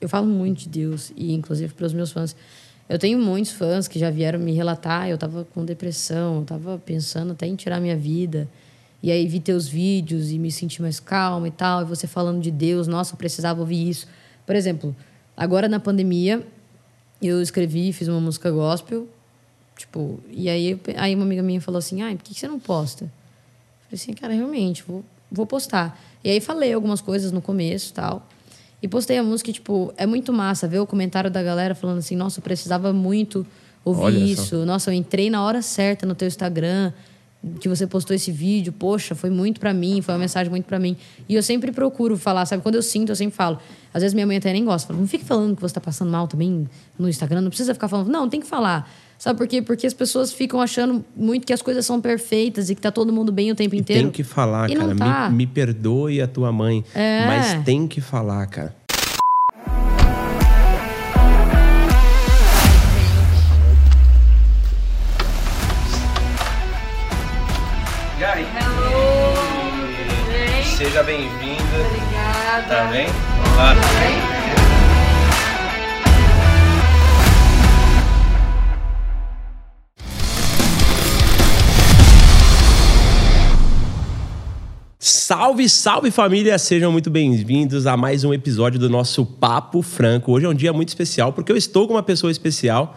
eu falo muito de Deus, e inclusive para os meus fãs. Eu tenho muitos fãs que já vieram me relatar, eu tava com depressão, eu tava pensando até em tirar minha vida. E aí vi teus vídeos e me senti mais calma e tal, e você falando de Deus, nossa, eu precisava ouvir isso. Por exemplo, agora na pandemia, eu escrevi, fiz uma música gospel, tipo, e aí, aí uma amiga minha falou assim: "Ai, por que você não posta?" Eu falei assim: "Cara, realmente, vou vou postar". E aí falei algumas coisas no começo, tal. E postei a música, e, tipo, é muito massa ver o comentário da galera falando assim: "Nossa, eu precisava muito ouvir Olha só. isso. Nossa, eu entrei na hora certa no teu Instagram." Que você postou esse vídeo, poxa, foi muito pra mim, foi uma mensagem muito pra mim. E eu sempre procuro falar, sabe? Quando eu sinto, eu sempre falo. Às vezes minha mãe até nem gosta. Fala, não fique falando que você tá passando mal também no Instagram, não precisa ficar falando. Não, tem que falar. Sabe por quê? Porque as pessoas ficam achando muito que as coisas são perfeitas e que tá todo mundo bem o tempo E inteiro. tem que falar, E cara. não tá. Me, me perdoe a tua mãe. É. Mas tem que falar, cara. E aí? Seja bem-vinda. Obrigada. Tá bem? Claro. Salve, salve família! Sejam muito bem-vindos a mais um episódio do nosso Papo Franco. Hoje é um dia muito especial porque eu estou com uma pessoa especial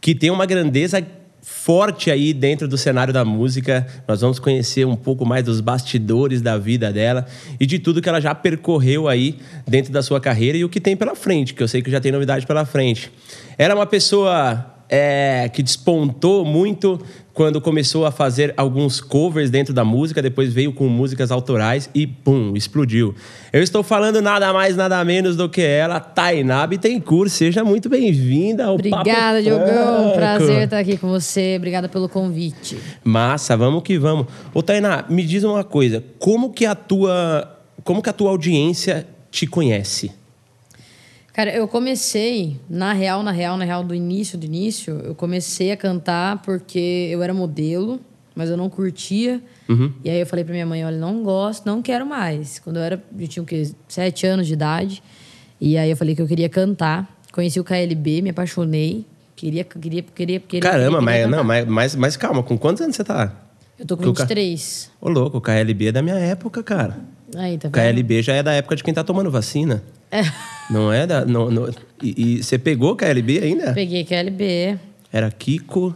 que tem uma grandeza forte aí dentro do cenário da música. Nós vamos conhecer um pouco mais dos bastidores da vida dela e de tudo que ela já percorreu aí dentro da sua carreira e o que tem pela frente, que eu sei que já tem novidade pela frente. Ela é uma pessoa é, que despontou muito quando começou a fazer alguns covers dentro da música, depois veio com músicas autorais e pum, explodiu. Eu estou falando nada mais, nada menos do que ela, Tainá Bittencourt. Seja muito bem-vinda ao Obrigada, Papo Diogão. Franco. Prazer estar aqui com você. Obrigada pelo convite. Massa, vamos que vamos. Ô Tainá, me diz uma coisa, como que a tua, como que a tua audiência te conhece? Cara, eu comecei, na real, na real, na real, do início, do início, eu comecei a cantar porque eu era modelo, mas eu não curtia. E aí eu falei pra minha mãe, olha, não gosto, não quero mais. Quando eu era, eu tinha o quê? Sete anos de idade. E aí eu falei que eu queria cantar. Conheci o KLB, me apaixonei. Queria, queria, queria, queria. Caramba, queria, mas, queria não, mas, mas, mas calma, com quantos anos você tá? Eu tô com Ca- 23. Ô louco, o KLB é da minha época, cara. Aí, tá O vendo? KLB já é da época de quem tá tomando vacina. É. Não é da. Não, não- e, e você pegou o KLB ainda? Peguei KLB, Era Kiko,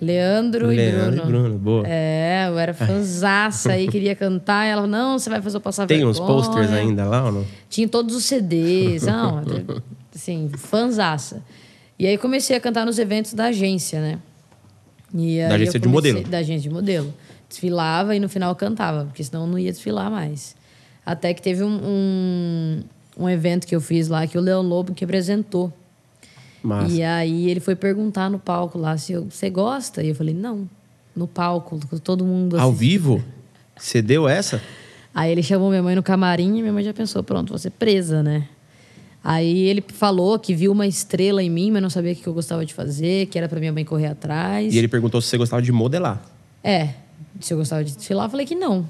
Leandro, Leandro e Bruno. Boa. É, eu era fanzaça aí, queria cantar. E ela, não, você vai fazer eu passar Tem uns vergonha. posters ainda lá ou não? Tinha todos os CDs, não, assim, fanzaça. E aí comecei a cantar nos eventos da agência, né? E Da agência eu de modelo. Da agência de modelo. Desfilava e no final cantava, porque senão eu não ia desfilar mais. Até que teve um, um, um evento que eu fiz lá que o Leão Lobo que apresentou. Massa. E aí ele foi perguntar no palco lá se eu, você gosta? E eu falei, não. No palco, com todo mundo Ao assistindo. vivo? Você deu essa? Aí ele chamou minha mãe no camarim e minha mãe já pensou, pronto, ser presa, né? Aí ele falou que viu uma estrela em mim, mas não sabia o que eu gostava de fazer, que era pra minha mãe correr atrás. E ele perguntou se você gostava de modelar. É, se eu gostava de desfilar, eu falei que não.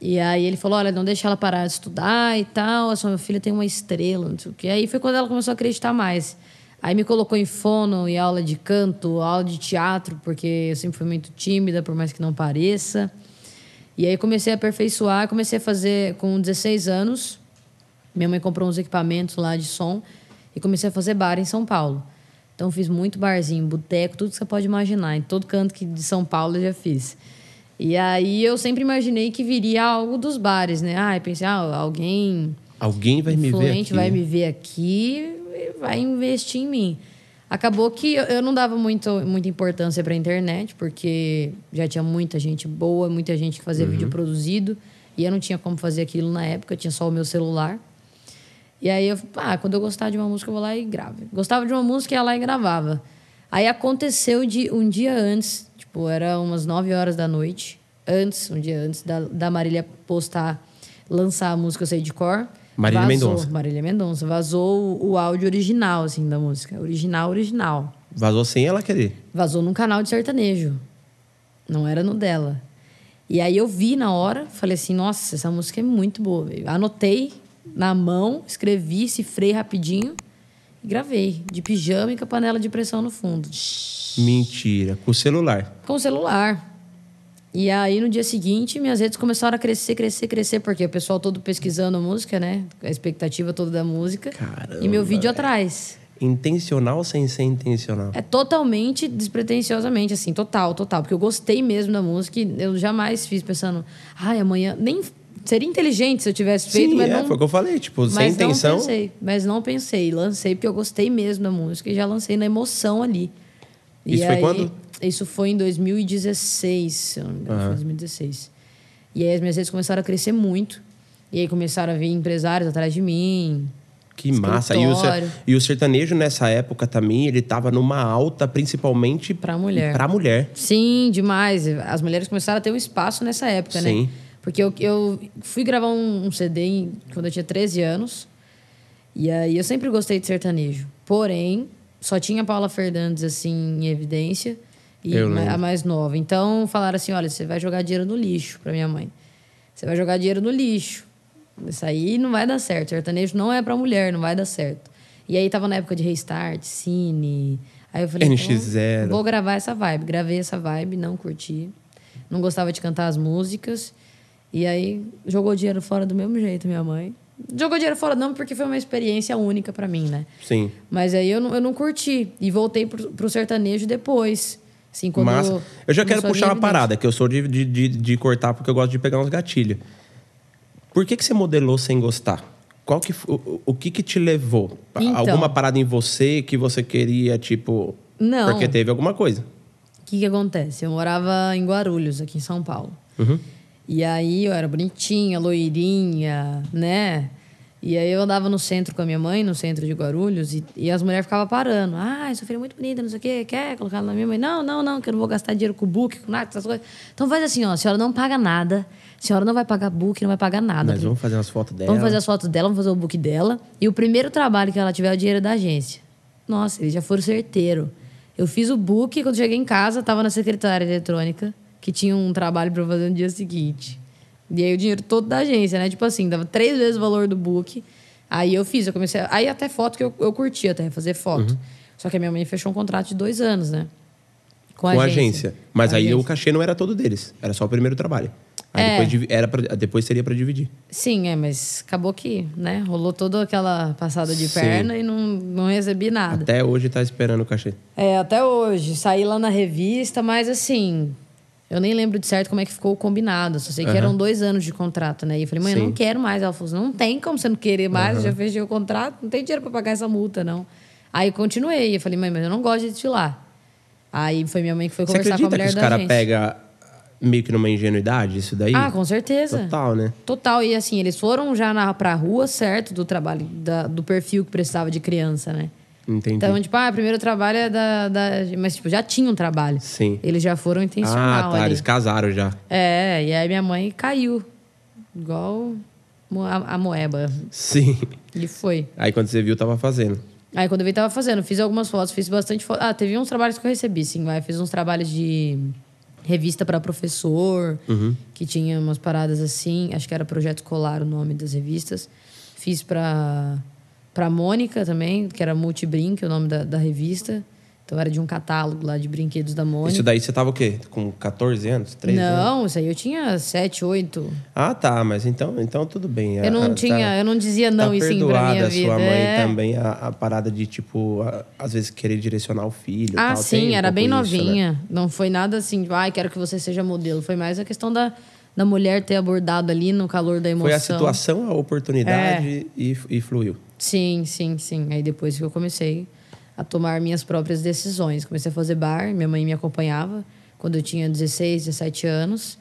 E aí ele falou, olha, não deixa ela parar de estudar e tal, a sua filha tem uma estrela, não sei o quê. Aí foi quando ela começou a acreditar mais. Aí me colocou em fono e aula de canto, aula de teatro, porque eu sempre fui muito tímida, por mais que não pareça. E aí comecei a aperfeiçoar, comecei a fazer com 16 anos. Minha mãe comprou uns equipamentos lá de som e comecei a fazer bar em São Paulo. Então fiz muito barzinho, boteco, tudo que você pode imaginar. Em todo canto que de São Paulo eu já fiz. E aí eu sempre imaginei que viria algo dos bares, né? Ah, eu pensei, ah, alguém Alguém vai me ver aqui. vai me ver aqui e vai investir em mim. Acabou que eu- não dava muito, muita importância para a internet, porque já tinha muita gente boa, muita gente que fazia Uhum. vídeo produzido, e eu não tinha como fazer aquilo na época, eu tinha só o meu celular. E aí eu, ah, quando eu gostar de uma música, eu vou lá e gravo. Gostava de uma música, ia lá e gravava. Aí aconteceu de um dia antes, tipo, era umas 9 horas da noite, antes, um dia antes da, da Marília postar, lançar a música Eu Sei de Cor. Marília vazou, Mendonça. Marília Mendonça. Vazou o, o áudio original, assim, da música. Original, original. Vazou sem ela querer. Vazou num canal de sertanejo. Não era no dela. E aí eu vi na hora, falei assim, nossa, essa música é muito boa. velho. Anotei na mão, escrevi, cifrei rapidinho E gravei, de pijama e com a panela de pressão no fundo. Mentira. Com o celular. Com o celular. E aí, no dia seguinte, minhas redes começaram a crescer, crescer, crescer, porque o pessoal todo pesquisando a música, né? A expectativa toda da música. Caramba, e meu vídeo velho. atrás. Intencional sem ser intencional. É totalmente despretensiosamente, assim, total, total. Porque eu gostei mesmo da música e eu jamais fiz pensando, ai, amanhã. Nem seria inteligente se eu tivesse feito, Sim, mas é, não. foi o que eu falei. Tipo, sem mas intenção. não pensei. Mas não pensei. Lancei porque eu gostei mesmo da música e já lancei na emoção ali. E Isso foi aí- quando? Isso foi em 2016, se eu não me engano, foi 2016. E aí as minhas redes começaram a crescer muito. E aí começaram a vir empresários atrás de mim. Que massa. E o, e o sertanejo nessa época também, ele tava numa alta, principalmente Pra mulher. Pra mulher. Sim, demais. As mulheres começaram a ter um espaço nessa época, Sim. né? Porque eu, eu fui gravar um, um CD em- quando eu tinha 13 anos. E aí eu sempre gostei de sertanejo. Porém, só tinha Paula Fernandes, assim, em evidência. E Eu lembro. a mais nova. Então, falaram assim, olha, você vai jogar dinheiro no lixo pra minha mãe. Você vai jogar dinheiro no lixo. Isso aí não vai dar certo. Sertanejo não é pra mulher, não vai dar certo. E aí tava na época de Restart, Cine. Aí eu falei, NX0. então, vou gravar essa vibe. Gravei essa vibe, não curti. Não gostava de cantar as músicas. E aí jogou dinheiro fora do mesmo jeito, minha mãe. Jogou dinheiro fora não, porque foi uma experiência única pra mim, né? Sim. Mas aí eu não, eu não curti. E voltei pro, pro sertanejo depois. Assim, quando Massa. Eu já quero puxar uma parada, que eu sou de, de, de, cortar porque eu gosto de pegar uns gatilhos. Por que, que você modelou sem gostar? Qual que, o, o que que te levou? Então. Alguma parada em você que você queria, tipo... Não. Porque teve alguma coisa. O que, que acontece? Eu morava em Guarulhos, aqui em São Paulo. Uhum. E aí eu era bonitinha, loirinha, né? E aí eu andava no centro com a minha mãe, no centro de Guarulhos, e, e as mulheres ficavam parando. Ah, sua filha é muito bonita, não sei o quê, quer colocar ela na minha mãe? Não, não, não, que eu não vou gastar dinheiro com book, com nada, essas coisas. Então faz assim, ó, a senhora não paga nada, a senhora não vai pagar book, não vai pagar nada. Mas vamos fazer umas fotos dela. Vamos fazer as fotos dela, vamos fazer o book dela. E o primeiro trabalho que ela tiver é o dinheiro da agência. Nossa, eles já foram certeiro. Eu fiz o book, quando cheguei em casa, tava na secretária eletrônica, que tinha um trabalho para fazer no dia seguinte. E aí o dinheiro todo da agência, né? Tipo assim, dava três vezes o valor do book. Aí eu fiz, eu comecei. a- Aí até foto que eu, eu curti até, fazer foto. Só que a minha mãe fechou um contrato de dois anos, né? Com a agência. Mas Com a aí o agência. cachê não era todo deles. Era só o primeiro trabalho. Aí É. depois, era pra- depois seria pra dividir. Sim, é, mas acabou que, né? Rolou toda aquela passada de Sim. perna e não, não recebi nada. Até hoje tá esperando o cachê. É, até hoje. Saí lá na revista, mas assim. Eu nem lembro de certo como é que ficou o combinado. Só sei que Aham. eram dois anos de contrato, né? E eu falei, mãe, eu Sim. não quero mais. Ela falou assim, não tem como você não querer mais. Eu já fechei o contrato, não tem dinheiro pra pagar essa multa, não. Aí eu continuei. Eu falei, mãe, mas eu não gosto de desfilar. Aí foi minha mãe que foi Você conversar com a acredita que mulher os da caras agência. pegam meio que numa ingenuidade isso daí? Ah, com certeza. Total, né? Total. E assim, eles foram já na, pra rua, certo, do trabalho, da- do perfil que precisava de criança, né? Entendi. Então, tipo, ah, o primeiro trabalho é da, da. Mas, tipo, já tinha um trabalho. Sim. Eles já foram ah, intencional tá. ali. Eles casaram já. É, e aí minha mãe caiu. Igual a, a moeba. Sim. E foi. Aí quando você viu, tava fazendo. Aí quando eu vi, tava fazendo. Fiz algumas fotos, fiz bastante foto. Ah, teve uns trabalhos que eu recebi, sim. Vai. Fiz uns trabalhos de revista para professor, Uhum. que tinha umas paradas assim. Acho que era Projeto Escolar o nome das revistas. Fiz para para Mônica também, que era Multibrinque, o nome da, da revista. Então era de um catálogo lá de brinquedos da Mônica. Isso daí você tava o quê? Com 14 anos? 13 anos? Não, isso aí eu tinha 7, 8. Ah, tá. Mas então, então tudo bem. Eu não Ah, tinha, tá- eu não dizia não tá e sim pra minha a vida. sua mãe é. também, a, a parada de, tipo, a- às vezes querer direcionar o filho. Ah, tal. sim, Tem um era bem pouco isso, né? novinha. Não foi nada assim, tipo, ai, quero que você seja modelo. Foi mais a questão da, da mulher ter abordado ali no calor da emoção. Foi a situação, a oportunidade e, e fluiu. Sim, sim, sim. Aí depois que eu comecei a tomar minhas próprias decisões. Comecei a fazer bar, minha mãe me acompanhava quando eu tinha 16, 17 anos.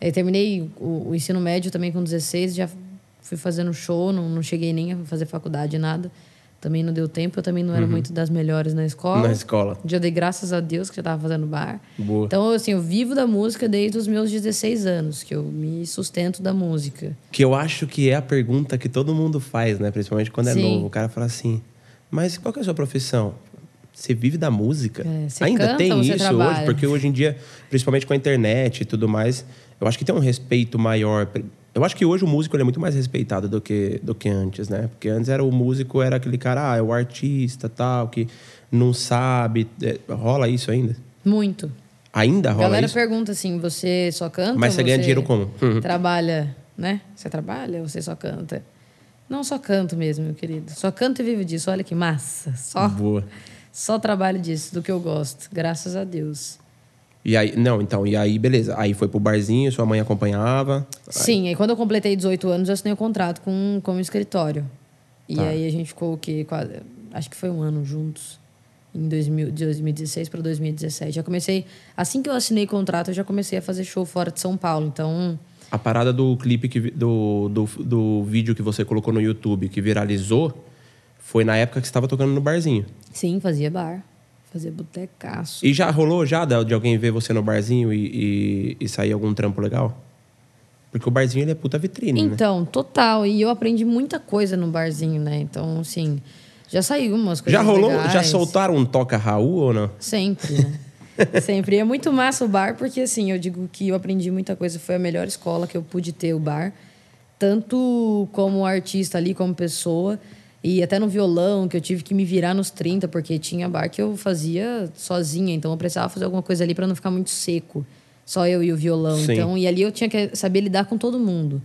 Aí terminei o, o ensino médio também com 16, já fui fazendo show, não, não cheguei nem a fazer faculdade, nada. Também não deu tempo, eu também não era muito das melhores na escola. Uhum. Na escola. Já dei graças a Deus que já estava fazendo bar. Boa. Então, assim, eu vivo da música desde os meus 16 anos, que eu me sustento da música. Que eu acho que é a pergunta que todo mundo faz, né? Principalmente quando é Sim. novo. O cara fala assim, mas qual que é a sua profissão? Você vive da música? É, você Ainda canta tem isso trabalha? hoje? Porque hoje em dia, principalmente com a internet e tudo mais, eu acho que tem um respeito maior, Eu acho que hoje o músico ele é muito mais respeitado do que, do que antes, né? Porque antes era o músico, era aquele cara, ah, é o artista tal, que não sabe. É, rola isso ainda? Muito. Ainda A rola galera isso? pergunta assim: você só canta? Mas você ganha dinheiro como? Uhum. Trabalha, né? Você trabalha ou você só canta? Não só canto mesmo, meu querido. Só canto e vivo disso. Olha que massa. Só, Boa. só trabalho disso, do que eu gosto. Graças a Deus. E aí, não, então, e aí, beleza. Aí foi pro barzinho, sua mãe acompanhava. Sim, aí quando eu completei 18 anos, eu assinei o contrato com, com o escritório. E Tá. aí a gente ficou o quê? Quase, acho que foi um ano juntos. Em 2000, de 2016 para 2017. Já comecei. Assim que eu assinei o contrato, eu já comecei a fazer show fora de São Paulo. Então, A parada do clipe, que, do, do, do vídeo que você colocou no YouTube, que viralizou, foi na época que você estava tocando no barzinho. sim, fazia bar. Fazia botecaço. E já rolou já de alguém ver você no barzinho e, e, e sair algum trampo legal? Porque o barzinho ele é puta vitrine, né? Então, total. E eu aprendi muita coisa no barzinho, né? Então, assim, já saiu umas coisas. Já rolou? legais. Já soltaram um toca Raul ou não? Sempre, né? Sempre. E é muito massa o bar, porque assim, eu digo que eu aprendi muita coisa. Foi a melhor escola que eu pude ter o bar. Tanto como artista ali, como pessoa. E até no violão, que eu tive que me virar nos 30, porque tinha bar que eu fazia sozinha. Então eu precisava fazer alguma coisa ali para não ficar muito seco. Só eu e o violão. Sim. Então, e ali eu tinha que saber lidar com todo mundo.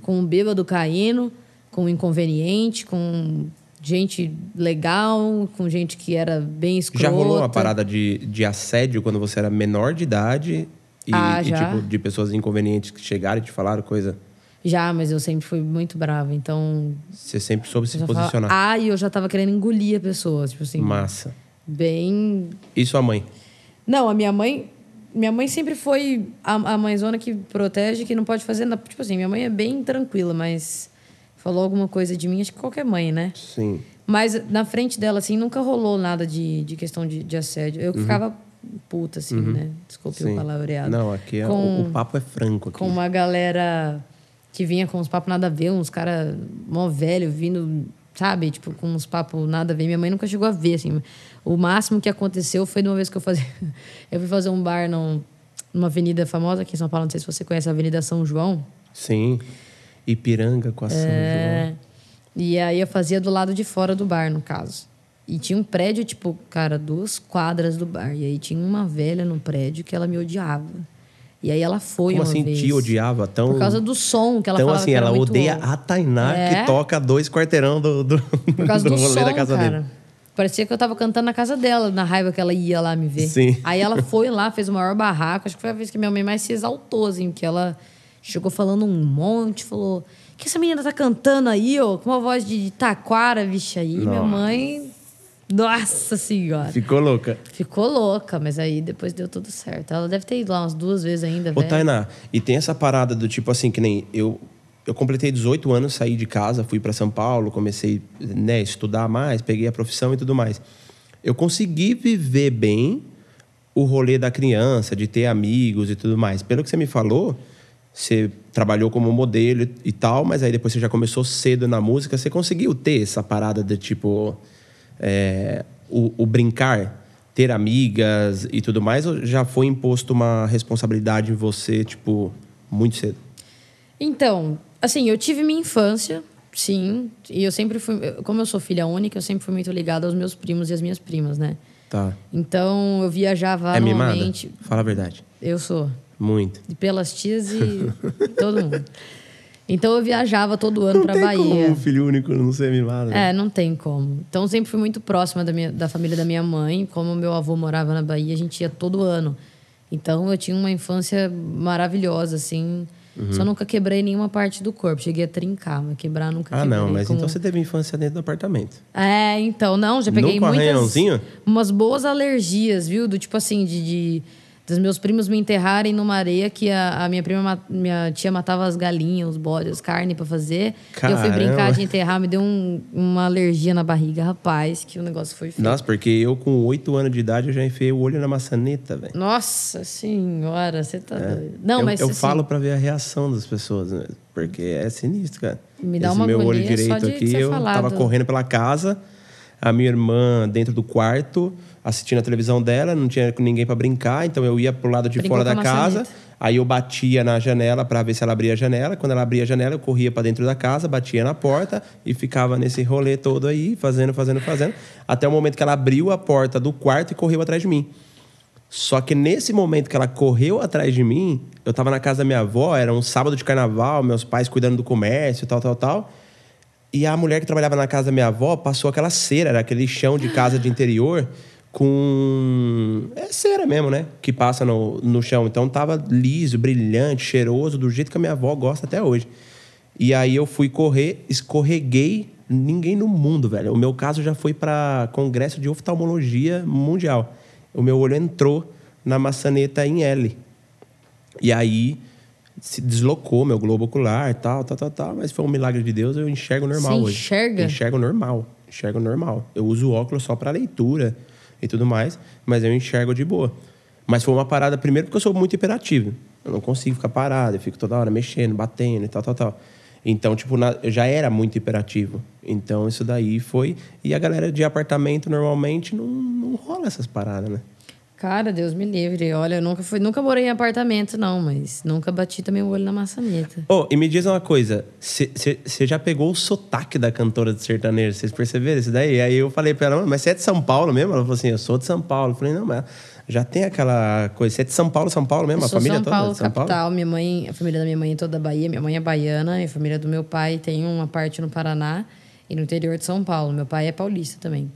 Com o bêbado caindo, com o inconveniente, com gente legal, com gente que era bem escrota. Já rolou uma parada de, de assédio quando você era menor de idade e, Ah, e, tipo, de pessoas inconvenientes que chegaram e te falaram coisa? Já, mas eu sempre fui muito brava. Então, Você sempre soube se posicionar. ah, e eu já tava querendo engolir a pessoa. Tipo assim, Massa. bem. E sua mãe? Não, a minha mãe. Minha mãe sempre foi a, a mãezona que protege, que não pode fazer nada. Tipo assim, minha mãe é bem tranquila, mas falou alguma coisa de mim, acho que qualquer mãe, né? Sim. Mas na frente dela, assim, nunca rolou nada de, de questão de, de assédio. Eu que ficava puta, assim, né? Desculpe Uhum. sim. o palavreado. Não, aqui é, Com- o, o papo é franco aqui. com uma galera que vinha com uns papos nada a ver, uns caras mó velho vindo, sabe? Tipo, com uns papos nada a ver. Minha mãe nunca chegou a ver, assim. O máximo que aconteceu foi de uma vez que eu fazia... eu fui fazer um bar num, numa avenida famosa aqui em São Paulo, não sei se você conhece a Avenida São João. Sim. Ipiranga com a São João. É, e aí eu fazia do lado de fora do bar, no caso. E tinha um prédio, tipo, cara, duas quadras do bar. E aí tinha uma velha no prédio que ela me odiava. E aí ela foi Como uma assim vez. te odiava tão... Por causa do som que ela Então, assim, ela odeia a Tainá É. que toca dois quarteirão do, do, Por causa do do, rolê som, da casa cara. dele. Parecia que eu tava cantando na casa dela, na raiva que ela ia lá me ver. Sim. Aí ela foi lá, fez o maior barraco. Acho que foi a vez que minha mãe mais se exaltou, assim, que ela chegou falando um monte, falou: que essa menina tá cantando aí, ó, com uma voz de taquara, vixe, aí. Minha Nossa. mãe. Nossa senhora. Ficou louca. Ficou louca, mas aí depois deu tudo certo. Ela deve ter ido lá umas duas vezes ainda, Ô, velho. Tainá, e tem essa parada do tipo assim, que nem eu. Eu completei 18 anos, saí de casa, fui para São Paulo, comecei né, a estudar mais, peguei a profissão e tudo mais. Eu consegui viver bem o rolê da criança, de ter amigos e tudo mais. Pelo que você me falou, você trabalhou como modelo e- e tal, mas aí depois você já começou cedo na música. Você conseguiu ter essa parada de tipo. É, o, o brincar, ter amigas e tudo mais, ou já foi imposto uma responsabilidade em você, tipo, muito cedo? Então, assim, eu tive minha infância, sim. E eu sempre fui. Como eu sou filha única, eu sempre fui muito ligada aos meus primos e às minhas primas, né? Tá. Então eu viajava é mimada? anualmente. Fala a verdade. Eu sou. Muito. Pelas tias e todo mundo. Então eu viajava todo ano pra Bahia. como um filho único não ser mimado. né? É, não tem como. Então eu sempre fui muito próxima da, minha, da família da minha mãe. Como meu avô morava na Bahia, a gente ia todo ano. Então eu tinha uma infância maravilhosa, assim. Uhum. Só nunca quebrei nenhuma parte do corpo. Cheguei a trincar, mas quebrar nunca Ah, quebrei. não, mas Como- então você teve infância dentro do apartamento. É, então, não, já peguei Nunca um muitas... Umas boas alergias, viu? Do tipo assim, de... de dos meus primos me enterrarem numa areia que a, a minha prima, ma- minha tia matava as galinhas, os bodes, as carnes pra fazer. E eu fui brincar Caramba. de enterrar, me deu um- uma alergia na barriga, rapaz, que o negócio foi feio. Nossa, porque eu com 8 anos de idade eu já enfiei o olho na maçaneta, velho. Nossa senhora, você tá doido. Não, eu, mas eu assim, falo pra ver a reação das pessoas, né? porque é sinistro, cara. Me dá Esse uma meu olho direito aqui, eu falar tava do- correndo pela casa, a minha irmã dentro do quarto, assistindo a televisão dela, não tinha ninguém pra brincar, então eu ia pro lado de Brincou fora da casa. maçaneta. Aí eu batia na janela para ver se ela abria a janela. Quando ela abria a janela, eu corria para dentro da casa, batia na porta e ficava nesse rolê todo aí, fazendo, fazendo, fazendo, até o momento que ela abriu a porta do quarto e correu atrás de mim. Só que nesse momento que ela correu atrás de mim, eu tava na casa da minha avó, era um sábado de carnaval, meus pais cuidando do comércio, tal, tal, tal. E a mulher que trabalhava na casa da minha avó passou aquela cera, era aquele chão de casa de interior com. É cera mesmo, né? Que passa no, no chão. Então tava liso, brilhante, cheiroso, do jeito que a minha avó gosta até hoje. E aí eu fui correr, escorreguei. Ninguém no mundo, velho. O meu caso já foi para congresso de oftalmologia mundial. O meu olho entrou na maçaneta em L. E aí se deslocou meu globo ocular, tal, tal, tal, tal. Mas foi um milagre de Deus, eu enxergo normal Você hoje. enxerga? Enxergo normal. Enxergo normal. Eu uso óculos só para leitura e tudo mais, mas eu enxergo de boa. Mas foi uma parada, primeiro, porque eu sou muito hiperativo. Eu não consigo ficar parado, eu fico toda hora mexendo, batendo e tal, tal, tal. Então, tipo, na- eu já era muito hiperativo. Então, isso daí foi. E a galera de apartamento, normalmente, não, não rola essas paradas, né? Cara, Deus me livre. Olha, eu nunca fui, nunca morei em apartamento, não, mas nunca bati também o olho na maçaneta. Ô, e me diz uma coisa, você já pegou o sotaque da cantora de sertanejo? Vocês perceberam isso daí? Aí eu falei pra ela, mas você é de São Paulo mesmo? Ela falou assim, eu sou de São Paulo. Eu falei, não, mas já tem aquela coisa, você é de São Paulo, São Paulo mesmo? Eu a família São toda é Paulo, São capital. Paulo? Minha mãe, a família da minha mãe é toda da Bahia. Minha mãe é baiana e a família do meu pai tem uma parte no Paraná e no interior de São Paulo. Meu pai é paulista também.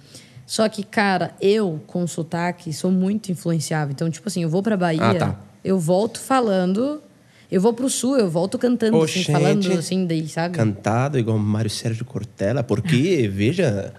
Só que, cara, eu com sotaque sou muito influenciável. Então, tipo assim, eu vou pra Bahia, Ah, tá. eu volto falando. Eu vou pro sul, eu volto cantando, assim, falando assim, daí, sabe? Cantado igual Mário Sérgio Cortella, porque, veja...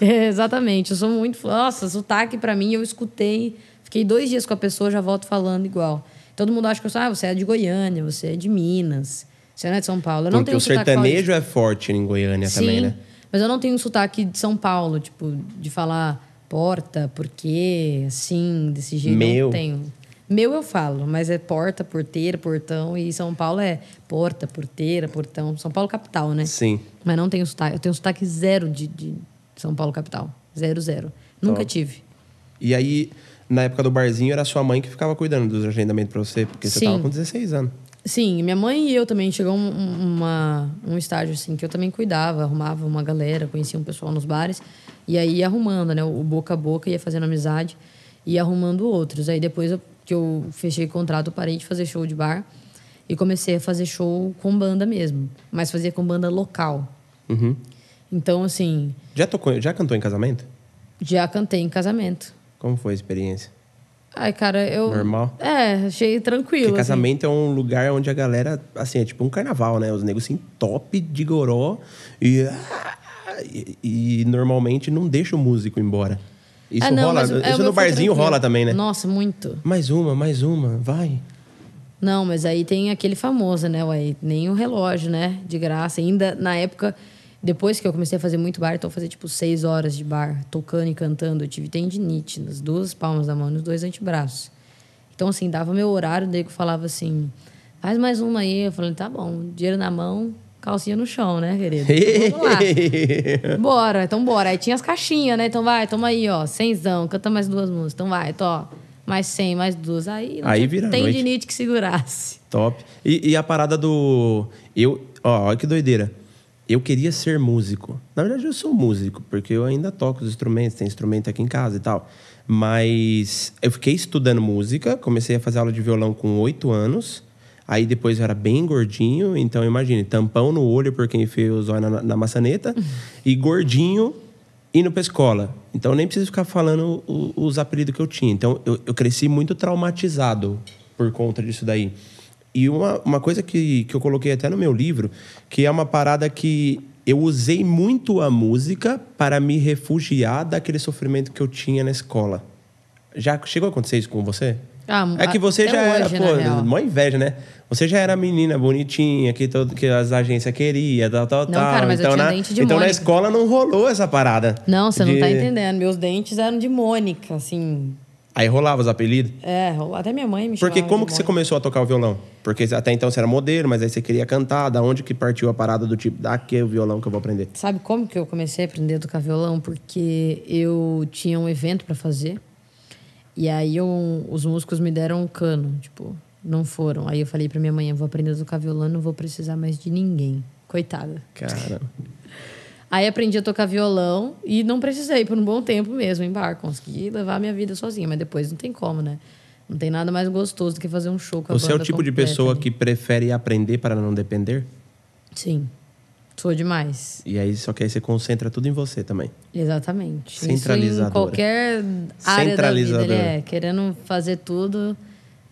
É, exatamente. Eu sou muito. Nossa, sotaque pra mim, eu escutei. Fiquei dois dias com a pessoa, já volto falando igual. Todo mundo acha que eu sou, ah, você é de Goiânia, você é de Minas, você não é de São Paulo. Eu não Porque tenho o sertanejo é forte em Goiânia Sim, também, né? Mas eu não tenho um sotaque de São Paulo, tipo, de falar porta, porquê, assim, desse jeito. eu Meu. Não tenho. Meu eu falo, mas é porta, porteira, portão. E São Paulo é porta, porteira, portão. São Paulo capital, né? Sim. Mas não tenho sotaque. Eu tenho sotaque zero de, de São Paulo capital. Zero, zero. Nunca Top. tive. E aí, na época do barzinho, era sua mãe que ficava cuidando dos agendamentos pra você, porque você Sim. tava com 16 anos. Sim, minha mãe e eu também chegou um, um- uma, um estágio assim que eu também cuidava, arrumava uma galera, conhecia um pessoal nos bares e aí ia arrumando, né? O boca a boca ia fazendo amizade e ia arrumando outros. Aí depois eu- que eu fechei contrato, eu parei de fazer show de bar e comecei a fazer show com banda mesmo, mas fazia com banda local. Uhum. Então assim, Já, tocou, já cantou em casamento? já cantei em casamento. Como foi a experiência? Ai, cara, eu Normal? É, achei tranquilo. Porque assim. casamento é um lugar onde a galera, assim, é tipo um carnaval, né? Os negros assim, top de goró e, ah, e, e normalmente não deixa o músico embora. Isso Ah, não, rola, mas, é, isso no barzinho rola também, né? Nossa, muito. Mais uma, mais uma, vai. Não, mas aí tem aquele famoso, né? Ué, nem o relógio, né? De graça. Ainda na época, depois que eu comecei a fazer muito bar, então eu fazia tipo seis horas de bar, tocando e cantando. Eu tive tendinite nas duas palmas da mão e nos dois antebraços. Então, assim, dava meu horário, o nego falava assim: faz mais uma aí. Eu falei: tá bom, dinheiro na mão, calcinha no chão, né, querido? Então, vamos lá. Bora, então bora. Aí tinha as caixinhas, né? Então vai, toma aí, ó, cenzão, canta mais duas músicas. Então vai, tó, mais cem, mais duas. Aí Aí vira a noite. tendinite que segurasse. Top. E, e a parada do. Eu. Ó, olha que doideira. Eu queria ser músico. Na verdade, eu sou músico, porque eu ainda toco os instrumentos, tem instrumento aqui em casa e tal. Mas eu fiquei estudando música, comecei a fazer aula de violão com oito anos. Aí depois eu era bem gordinho, então imagine, tampão no olho por quem fez os olhos na, na maçaneta, e gordinho indo pra escola. Então nem preciso ficar falando o- os apelidos que eu tinha. Então eu, eu cresci muito traumatizado por conta disso daí. E uma, uma coisa que, que eu coloquei até no meu livro, que é uma parada que eu usei muito a música para me refugiar daquele sofrimento que eu tinha na escola. Já chegou a acontecer isso com você? Ah, é que você já era, hoje, real. pô, mó inveja, né? Você já era menina bonitinha que, todo, que as agências queriam, tal, tal, Não, tal. cara, mas eu então, tinha na, dente de então na escola não rolou essa parada. Não, você não de- tá entendendo. Meus dentes eram de Mônica, assim. Aí rolava os apelidos? É, até minha mãe me Porque como que você começou a tocar o violão? Porque até então você era modelo, mas aí você queria cantar. Da onde que partiu a parada do tipo, daqui é o violão que eu vou aprender? Sabe como que eu comecei a aprender a tocar violão? Porque eu tinha um evento pra fazer. E aí eu- os músicos me deram um cano, tipo, não foram. Aí eu falei pra minha mãe, eu vou aprender a tocar violão, não vou precisar mais de ninguém. Coitada. Cara. Aí aprendi a tocar violão e não precisei por um bom tempo mesmo em bar. Consegui levar a minha vida sozinha, mas depois não tem como, né? Não tem nada mais gostoso do que fazer um show com a Você é o tipo de pessoa ali. que prefere aprender para não depender? Sim. Sou demais. E aí, só que aí você concentra tudo em você também. Exatamente. Centralizadora. qualquer área da vida, ele é querendo fazer tudo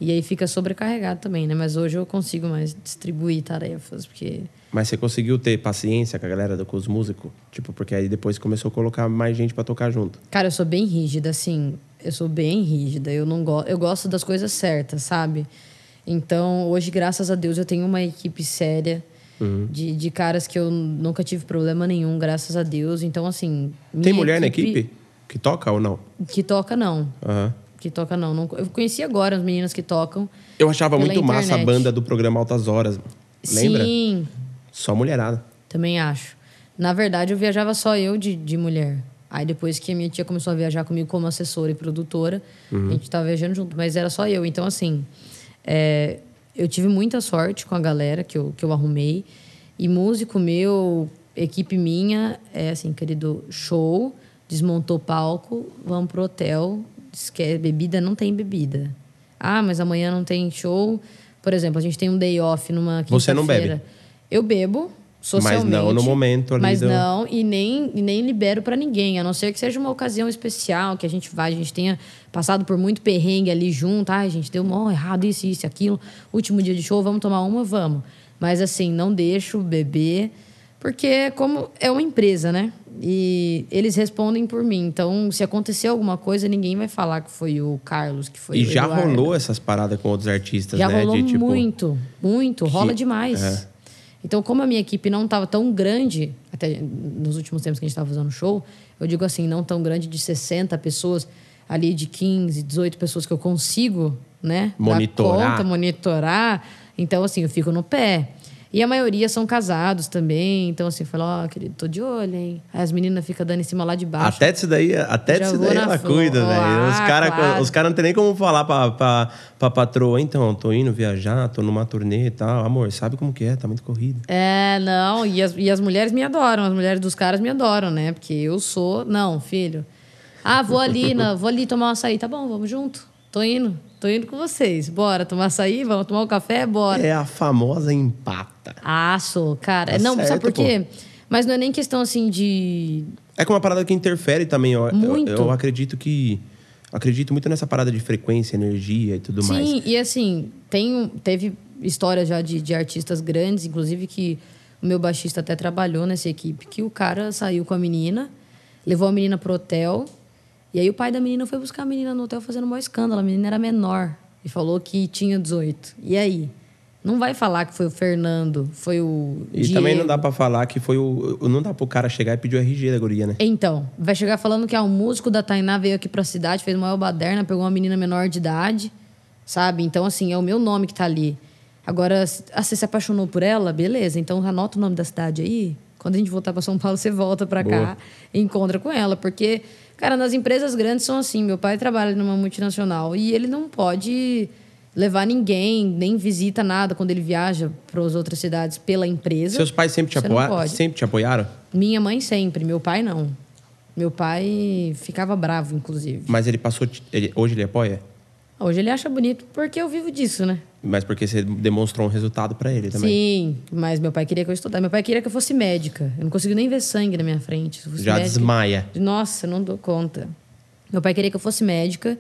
e aí fica sobrecarregado também, né? Mas hoje eu consigo mais distribuir tarefas, porque Mas você conseguiu ter paciência com a galera, do- com os músicos? Tipo, porque aí depois começou a colocar mais gente pra tocar junto. Cara, eu sou bem rígida, assim. Eu sou bem rígida. Eu não gosto. Eu gosto das coisas certas, sabe? Então, hoje, graças a Deus, eu tenho uma equipe séria Uhum. de, de caras que eu nunca tive problema nenhum, graças a Deus. Então, assim. Tem mulher na equipe que toca ou não? Que toca, não. Aham. Que toca, não. não. Eu conheci agora as meninas que tocam. Eu achava muito massa a internet. banda do programa Altas Horas. Lembra? Sim, Só mulherada. também acho. Na verdade, eu viajava só eu de, de mulher. Aí depois que a minha tia começou a viajar comigo como assessora e produtora, a gente tava viajando junto, mas era só eu. Então, assim, é, eu tive muita sorte com a galera que eu, que eu arrumei. E músico meu, equipe minha, é assim, querido, show, desmontou palco, vamos pro hotel, diz que é bebida, não tem bebida. Ah, mas amanhã não tem show. Por exemplo, a gente tem um day off numa quinta-feira. Você não bebe? Eu bebo, socialmente. não no momento ali Mas do- não, e nem, e nem libero pra ninguém, a não ser que seja uma ocasião especial, que a gente vai, a gente tenha passado por muito perrengue ali junto. Ai, gente, deu mó errado isso, isso, aquilo. Último dia de show, vamos tomar uma? Vamos. Mas assim, não deixo beber, porque como é uma empresa, né? E eles respondem por mim. Então, se acontecer alguma coisa, ninguém vai falar que foi o Carlos, que foi E o já Eduardo. rolou essas paradas com outros artistas, Já né? rolou de, tipo, muito, muito. Rola demais. é. Então, como a minha equipe não estava tão grande, até nos últimos tempos que a gente estava fazendo show, eu digo assim, não tão grande de 60 pessoas, ali de 15, 18 pessoas que eu consigo, né? dar Monitorar. conta, monitorar. Então, assim, eu fico no pé. E a maioria são casados também. Então, assim, eu falo, ó, querido, tô de olho, hein? Aí as meninas ficam dando em cima lá de baixo. Até disso daí, até vou daí ela flor. cuida, velho. Os Ah, caras claro. os cara não tem nem como falar pra, pra, pra patroa, então, tô indo viajar, tô numa turnê e tal. Amor, sabe como que é? Tá muito corrido. É, não, e as, e as mulheres me adoram, as mulheres dos caras me adoram, né? Porque eu sou. Não, filho. Ah, vou ali, na, vou ali tomar um açaí. Tá bom, vamos junto. Tô indo, tô indo com vocês. Bora tomar açaí, vamos tomar um café, bora. É a famosa empata. Ah, sou, cara. Tá não, certo, sabe por quê? Mas não é nem questão assim de. É que uma parada que interfere também. ó. Eu- Muito. Eu, acredito que. Acredito muito nessa parada de frequência, energia e tudo Sim, mais. e assim, tem, teve histórias já de, de artistas grandes, inclusive que o meu baixista até trabalhou nessa equipe, que o cara saiu com a menina, levou a menina pro hotel, e aí o pai da menina foi buscar a menina no hotel fazendo um maior escândalo. A menina era menor e falou que tinha 18. E aí? Não vai falar que foi o Fernando, foi o. E também não Diego. dá pra falar que foi o. Não dá pro cara chegar e pedir o RG da guria, né? Então, vai chegar falando que ah, um músico da Tainá veio aqui pra cidade, fez uma baderna, pegou uma menina menor de idade, sabe? Então, assim, é o meu nome que tá ali. Agora, ah, você se apaixonou por ela? Beleza, então anota o nome da cidade aí. Quando a gente voltar pra São Paulo, você volta pra Boa. cá e encontra com ela. Porque, cara, nas empresas grandes são assim. Meu pai trabalha numa multinacional e ele não pode levar ninguém, nem visita nada quando ele viaja para as outras cidades pela empresa. Seus pais sempre te, apoia... sempre te apoiaram? Minha mãe sempre, meu pai não. Meu pai ficava bravo, inclusive. Mas ele passou. ele- Hoje ele apoia? Hoje ele acha bonito porque eu vivo disso, né? Mas porque você demonstrou um resultado pra ele também. Sim, mas meu pai queria que eu estudasse. Meu pai queria que eu fosse médica. Eu não consigo nem ver sangue na minha frente. Já médica- desmaia. Nossa, não dou conta. Meu pai queria que eu fosse médica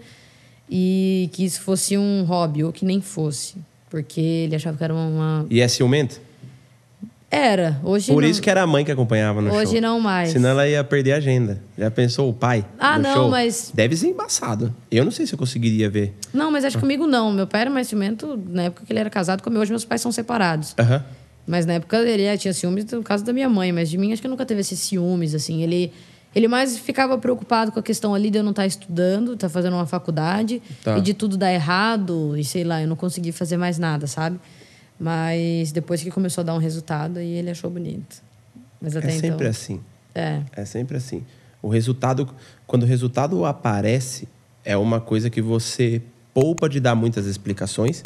e que isso fosse um hobby, ou que nem fosse. Porque ele achava que era uma. E é ciumento? Era. Hoje Por não. isso que era a mãe que acompanhava no show. Hoje não mais. Senão ela ia perder a agenda. Já pensou o pai? Ah, não, show? mas- Deve ser embaçado. Eu não sei se eu conseguiria ver. Não, mas acho que comigo não. Meu pai era mais ciumento na época que ele era casado comigo. Hoje meus pais são separados. Aham. Mas na época ele eh, tinha ciúmes no caso da minha mãe, mas de mim acho que nunca teve esses ciúmes, assim. Ele, ele mais ficava preocupado com a questão ali de eu não estar estudando, estar fazendo uma faculdade, Tá. e de tudo dar errado, e sei lá, eu não consegui fazer mais nada, sabe? Mas depois que começou a dar um resultado, aí ele achou bonito. Mas até É sempre então. assim. É. É sempre assim. O resultado, quando o resultado aparece, é uma coisa que você poupa de dar muitas explicações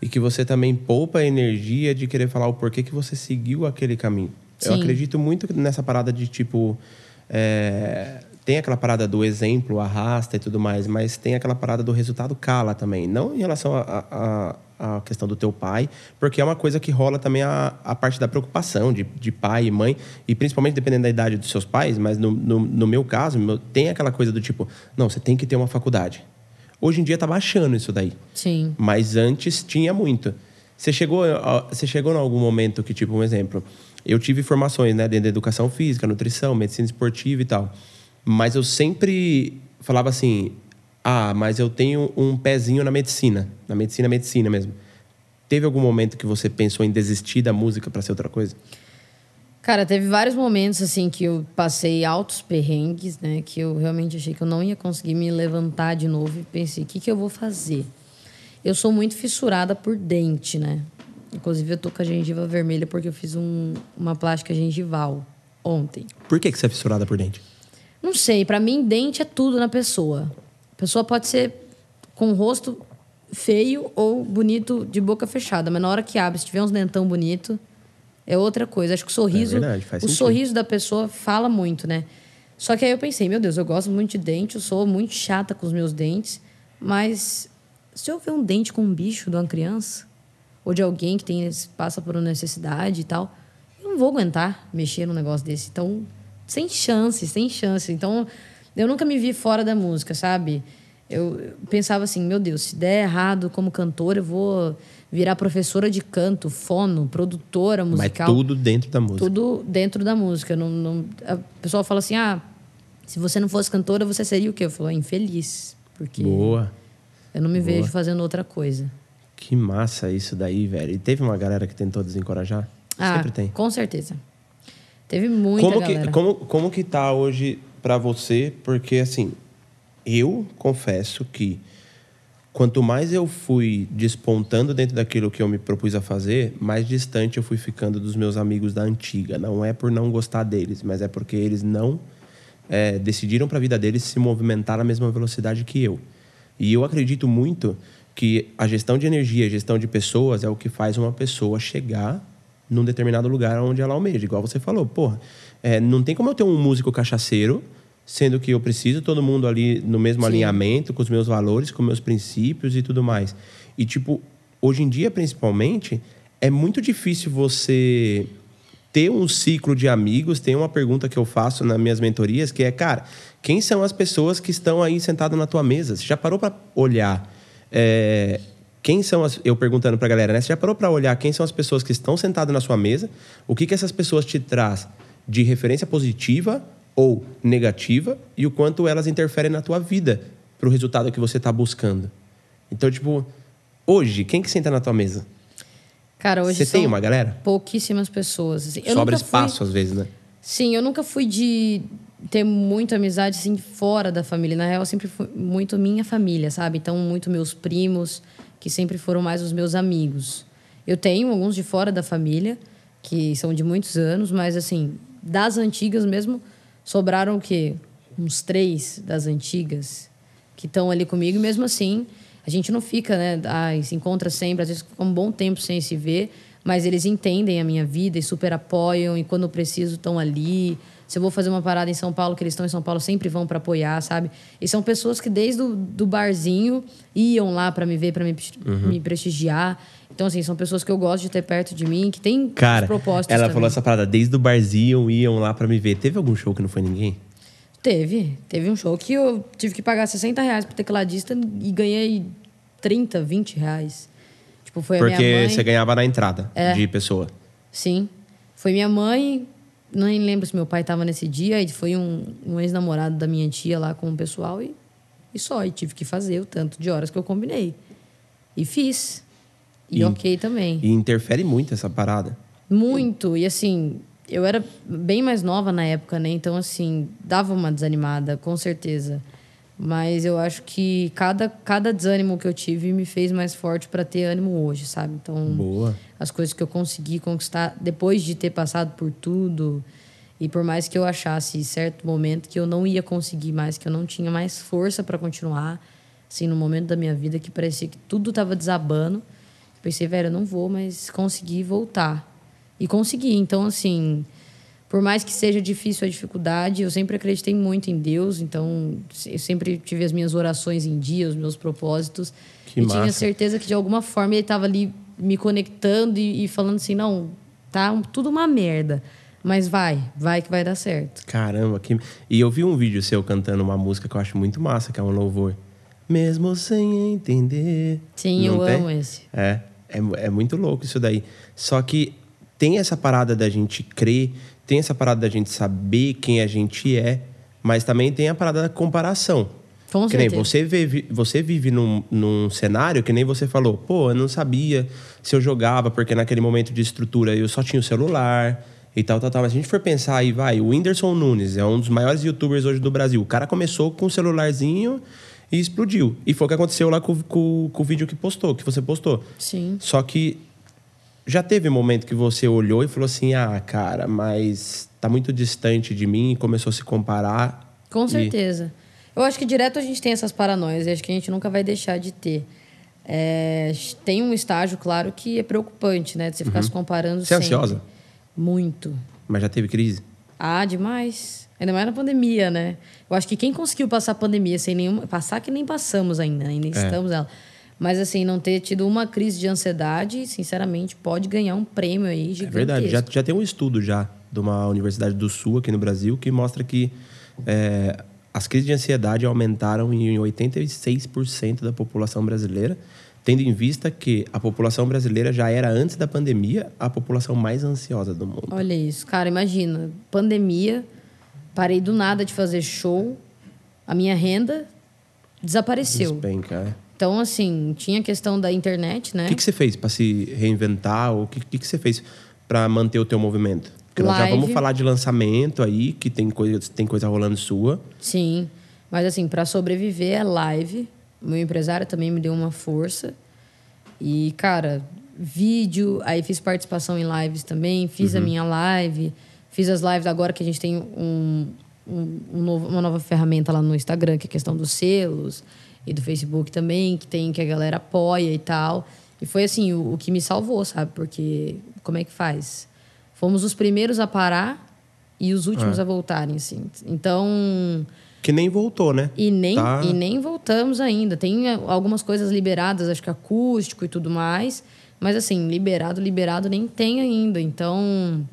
e que você também poupa a energia de querer falar o porquê que você seguiu aquele caminho. Eu Sim. acredito muito nessa parada de tipo. é, tem aquela parada do exemplo, arrasta e tudo mais, mas tem aquela parada do resultado cala também. Não em relação a, a, a questão do teu pai, porque é uma coisa que rola também a, a parte da preocupação de, de pai e mãe, e principalmente dependendo da idade dos seus pais, mas no, no, no meu caso, meu- tem aquela coisa do tipo, não, você tem que ter uma faculdade. Hoje em dia tá baixando isso daí. Sim. Mas antes tinha muito. Você chegou, a- você chegou em algum momento que, tipo, um exemplo, eu tive formações, né, dentro da educação física, nutrição, medicina esportiva e tal. Mas eu sempre falava assim: ah, mas eu tenho um pezinho na medicina, na medicina, medicina mesmo. Teve algum momento que você pensou em desistir da música para ser outra coisa? Cara, teve vários momentos assim que eu passei altos perrengues, né? Que eu realmente achei que eu não ia conseguir me levantar de novo e pensei, o que, que eu vou fazer? Eu sou muito fissurada por dente, né? Inclusive, eu tô com a gengiva vermelha porque eu fiz um- uma plástica gengival ontem. Por que, que você é fissurada por dente? Não sei, pra mim, dente é tudo na pessoa. A pessoa pode ser com o rosto feio ou bonito de boca fechada, mas na hora que abre, se tiver uns dentão bonito, é outra coisa. Acho que o sorriso, É verdade, o sorriso da pessoa fala muito, né? Só que aí eu pensei, meu Deus, eu gosto muito de dente, eu sou muito chata com os meus dentes, mas se eu ver um dente com um bicho de uma criança ou de alguém que tem passa por uma necessidade e tal, eu não vou aguentar mexer num negócio desse. Então, sem chance, sem chance. Então, eu nunca me vi fora da música, sabe? Eu pensava assim, meu Deus, se der errado como cantora, eu vou virar professora de canto, fono, produtora musical. Mas tudo dentro da música. Tudo dentro da música. Não, não, a pessoa fala assim, ah, se você não fosse cantora, você seria o quê? Eu falo, infeliz. Porque Boa. eu não me vejo fazendo outra coisa. Que massa isso daí, velho. E teve uma galera que tentou desencorajar? Ah, Sempre tem. com certeza. Teve muita como galera. que como, como que tá hoje pra você? Porque assim, eu confesso que quanto mais eu fui despontando dentro daquilo que eu me propus a fazer, mais distante eu fui ficando dos meus amigos da antiga. Não é por não gostar deles, mas é porque eles não é, decidiram para a vida deles se movimentar na mesma velocidade que eu. E eu acredito muito que a gestão de energia, a gestão de pessoas é o que faz uma pessoa chegar num determinado lugar onde ela almeja. Igual você falou, porra, é, não tem como eu ter um músico cachaceiro, sendo que eu preciso todo mundo ali no mesmo Sim. alinhamento, com os meus valores, com meus princípios e tudo mais. E, tipo, hoje em dia, principalmente, é muito difícil você ter um ciclo de amigos. Tem uma pergunta que eu faço nas minhas mentorias, que é, cara, quem são as pessoas que estão aí sentadas na tua mesa? Você já parou para olhar é, quem são as. Eu perguntando pra galera, né? Você já parou pra olhar quem são as pessoas que estão sentadas na sua mesa? O que, que essas pessoas te traz de referência positiva ou negativa e o quanto elas interferem na tua vida pro resultado que você tá buscando? Então, tipo, hoje, quem que senta na tua mesa? Cara, hoje Você são tem uma galera? pouquíssimas pessoas. assim. Sobra nunca fui- espaço, às vezes, né? Sim, eu nunca fui de ter muita amizade assim fora da família. Na real, eu sempre fui muito minha família, sabe? Então, muito meus primos, que sempre foram mais os meus amigos. Eu tenho alguns de fora da família, que são de muitos anos, mas assim, das antigas mesmo, sobraram o quê? Uns três das antigas que estão ali comigo, e mesmo assim, a gente não fica, né? Ai, se encontra sempre, às vezes fica um bom tempo sem se ver, mas eles entendem a minha vida e super apoiam, e quando eu preciso estão ali. Se eu vou fazer uma parada em São Paulo, que eles estão em São Paulo, sempre vão para apoiar, sabe? E são pessoas que desde o do barzinho iam lá para me ver, para me, Uhum. me prestigiar. Então, assim, são pessoas que eu gosto de ter perto de mim, que têm Cara, propósitos ela também. falou essa parada, desde o barzinho iam lá pra me ver. Teve algum show que não foi ninguém? Teve. Teve um show que eu tive que pagar 60 reais pro tecladista e ganhei 30, 20 reais. Tipo, foi a Porque minha mãe. você ganhava na entrada É. de pessoa. Sim. Foi minha mãe, nem lembro se meu pai estava nesse dia, e foi um, um ex-namorado da minha tia lá com o pessoal e, e só. E tive que fazer o tanto de horas que eu combinei. E fiz. E, E- ok também. E interfere muito essa parada. Muito. E assim, eu era bem mais nova na época, né? Então, assim, dava uma desanimada, com certeza. Mas eu acho que cada, cada desânimo que eu tive me fez mais forte para ter ânimo hoje, sabe? Então, Boa. as coisas que eu consegui conquistar depois de ter passado por tudo. E por mais que eu achasse em certo momento que eu não ia conseguir mais, que eu não tinha mais força para continuar, assim, no momento da minha vida que parecia que tudo estava desabando, Pensei, velho, eu não vou, mas consegui voltar. E consegui. Então, assim, por mais que seja difícil a dificuldade, eu sempre acreditei muito em Deus. Então, eu sempre tive as minhas orações em dia, os meus propósitos. Que e massa. tinha certeza que de alguma forma ele estava ali me conectando e, e falando assim: não, tá tudo uma merda. Mas vai, vai que vai dar certo. Caramba, que... E eu vi um vídeo seu cantando uma música que eu acho muito massa, que é um louvor. Mesmo sem entender. Sim, Não eu tem? amo esse. É, é, é muito louco isso daí. Só que tem essa parada da gente crer, tem essa parada da gente saber quem a gente é, mas também tem a parada da comparação. Com que nem você vive, você vive num, num cenário que nem você falou, pô, eu não sabia se eu jogava, porque naquele momento de estrutura eu só tinha o celular e tal, tal, tal. Mas se a gente for pensar aí, vai, o Whindersson Nunes é um dos maiores youtubers hoje do Brasil. O cara começou com um celularzinho e explodiu. E foi o que aconteceu lá com, com, com o vídeo que postou, que você postou. Sim. Só que já teve um momento que você olhou e falou assim: ah, cara, mas tá muito distante de mim e começou a se comparar. Com e- certeza. Eu acho que direto a gente tem essas paranoias e acho que a gente nunca vai deixar de ter. É, tem um estágio, claro, que é preocupante, né? De você ficar se comparando Uhum. Você é ansiosa? Muito. Mas já teve crise? Ah, demais. Ainda mais na pandemia, né? Eu acho que quem conseguiu passar a pandemia sem nenhuma. Passar que nem passamos ainda, ainda estamos nela. Mas assim, não ter tido uma crise de ansiedade, sinceramente, pode ganhar um prêmio aí É gigantesco. verdade. Já, já tem um estudo já de uma universidade do Sul aqui no Brasil que mostra que é, as crises de ansiedade aumentaram em 86% da população brasileira, tendo em vista que a população brasileira já era antes da pandemia a população mais ansiosa do mundo. Olha isso, cara, imagina, pandemia, parei do nada de fazer show, a minha renda desapareceu. Despenca, é. Então, assim, tinha a questão da internet, né? O que, que você fez para se reinventar? Ou o que, que, que você fez para manter o teu movimento? Porque nós já Live. vamos falar de lançamento aí, que tem coisa, tem coisa rolando sua. Sim, mas assim, para sobreviver é live. Meu empresário também me deu uma força. E, cara, vídeo, aí fiz participação em lives também, fiz a minha live, fiz as lives agora que a gente tem um, um- um novo- uma nova ferramenta lá no Instagram, que é a questão dos selos, e do Facebook também, que tem que a galera apoia e tal. E foi assim, o, o que me salvou, sabe? Porque como é que faz? Fomos os primeiros a parar e os últimos a voltarem, assim. Então, Que nem voltou, né? e nem, Tá. e nem voltamos ainda. Tem algumas coisas liberadas, acho que acústico e tudo mais. Mas assim, liberado, liberado nem tem ainda. Então,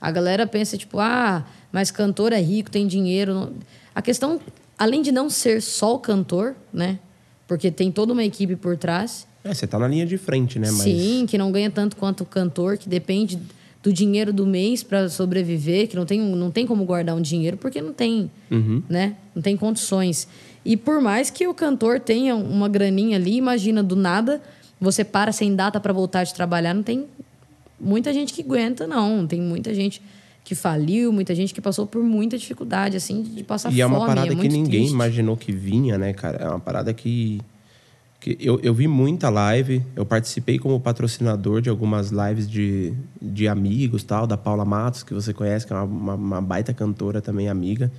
a galera pensa, tipo, ah, mas cantor é rico, tem dinheiro. A questão, além de não ser só o cantor, né? Porque tem toda uma equipe por trás. É, você tá na linha de frente, né? Mas Sim, que não ganha tanto quanto o cantor, que depende do dinheiro do mês para sobreviver, que não tem, não tem como guardar um dinheiro porque não tem, Uhum. né? Não tem condições. E por mais que o cantor tenha uma graninha ali, imagina do nada, você para sem data para voltar de trabalhar, não tem muita gente que aguenta não, tem muita gente que faliu, muita gente que passou por muita dificuldade assim de passar E fome, é uma parada que muito ninguém triste. imaginou que vinha, né, cara? É uma parada que. que eu, eu vi muita live, eu participei como patrocinador de algumas lives de, de amigos, tal, da Paula Matos, que você conhece, que é uma, uma, uma baita cantora também, amiga.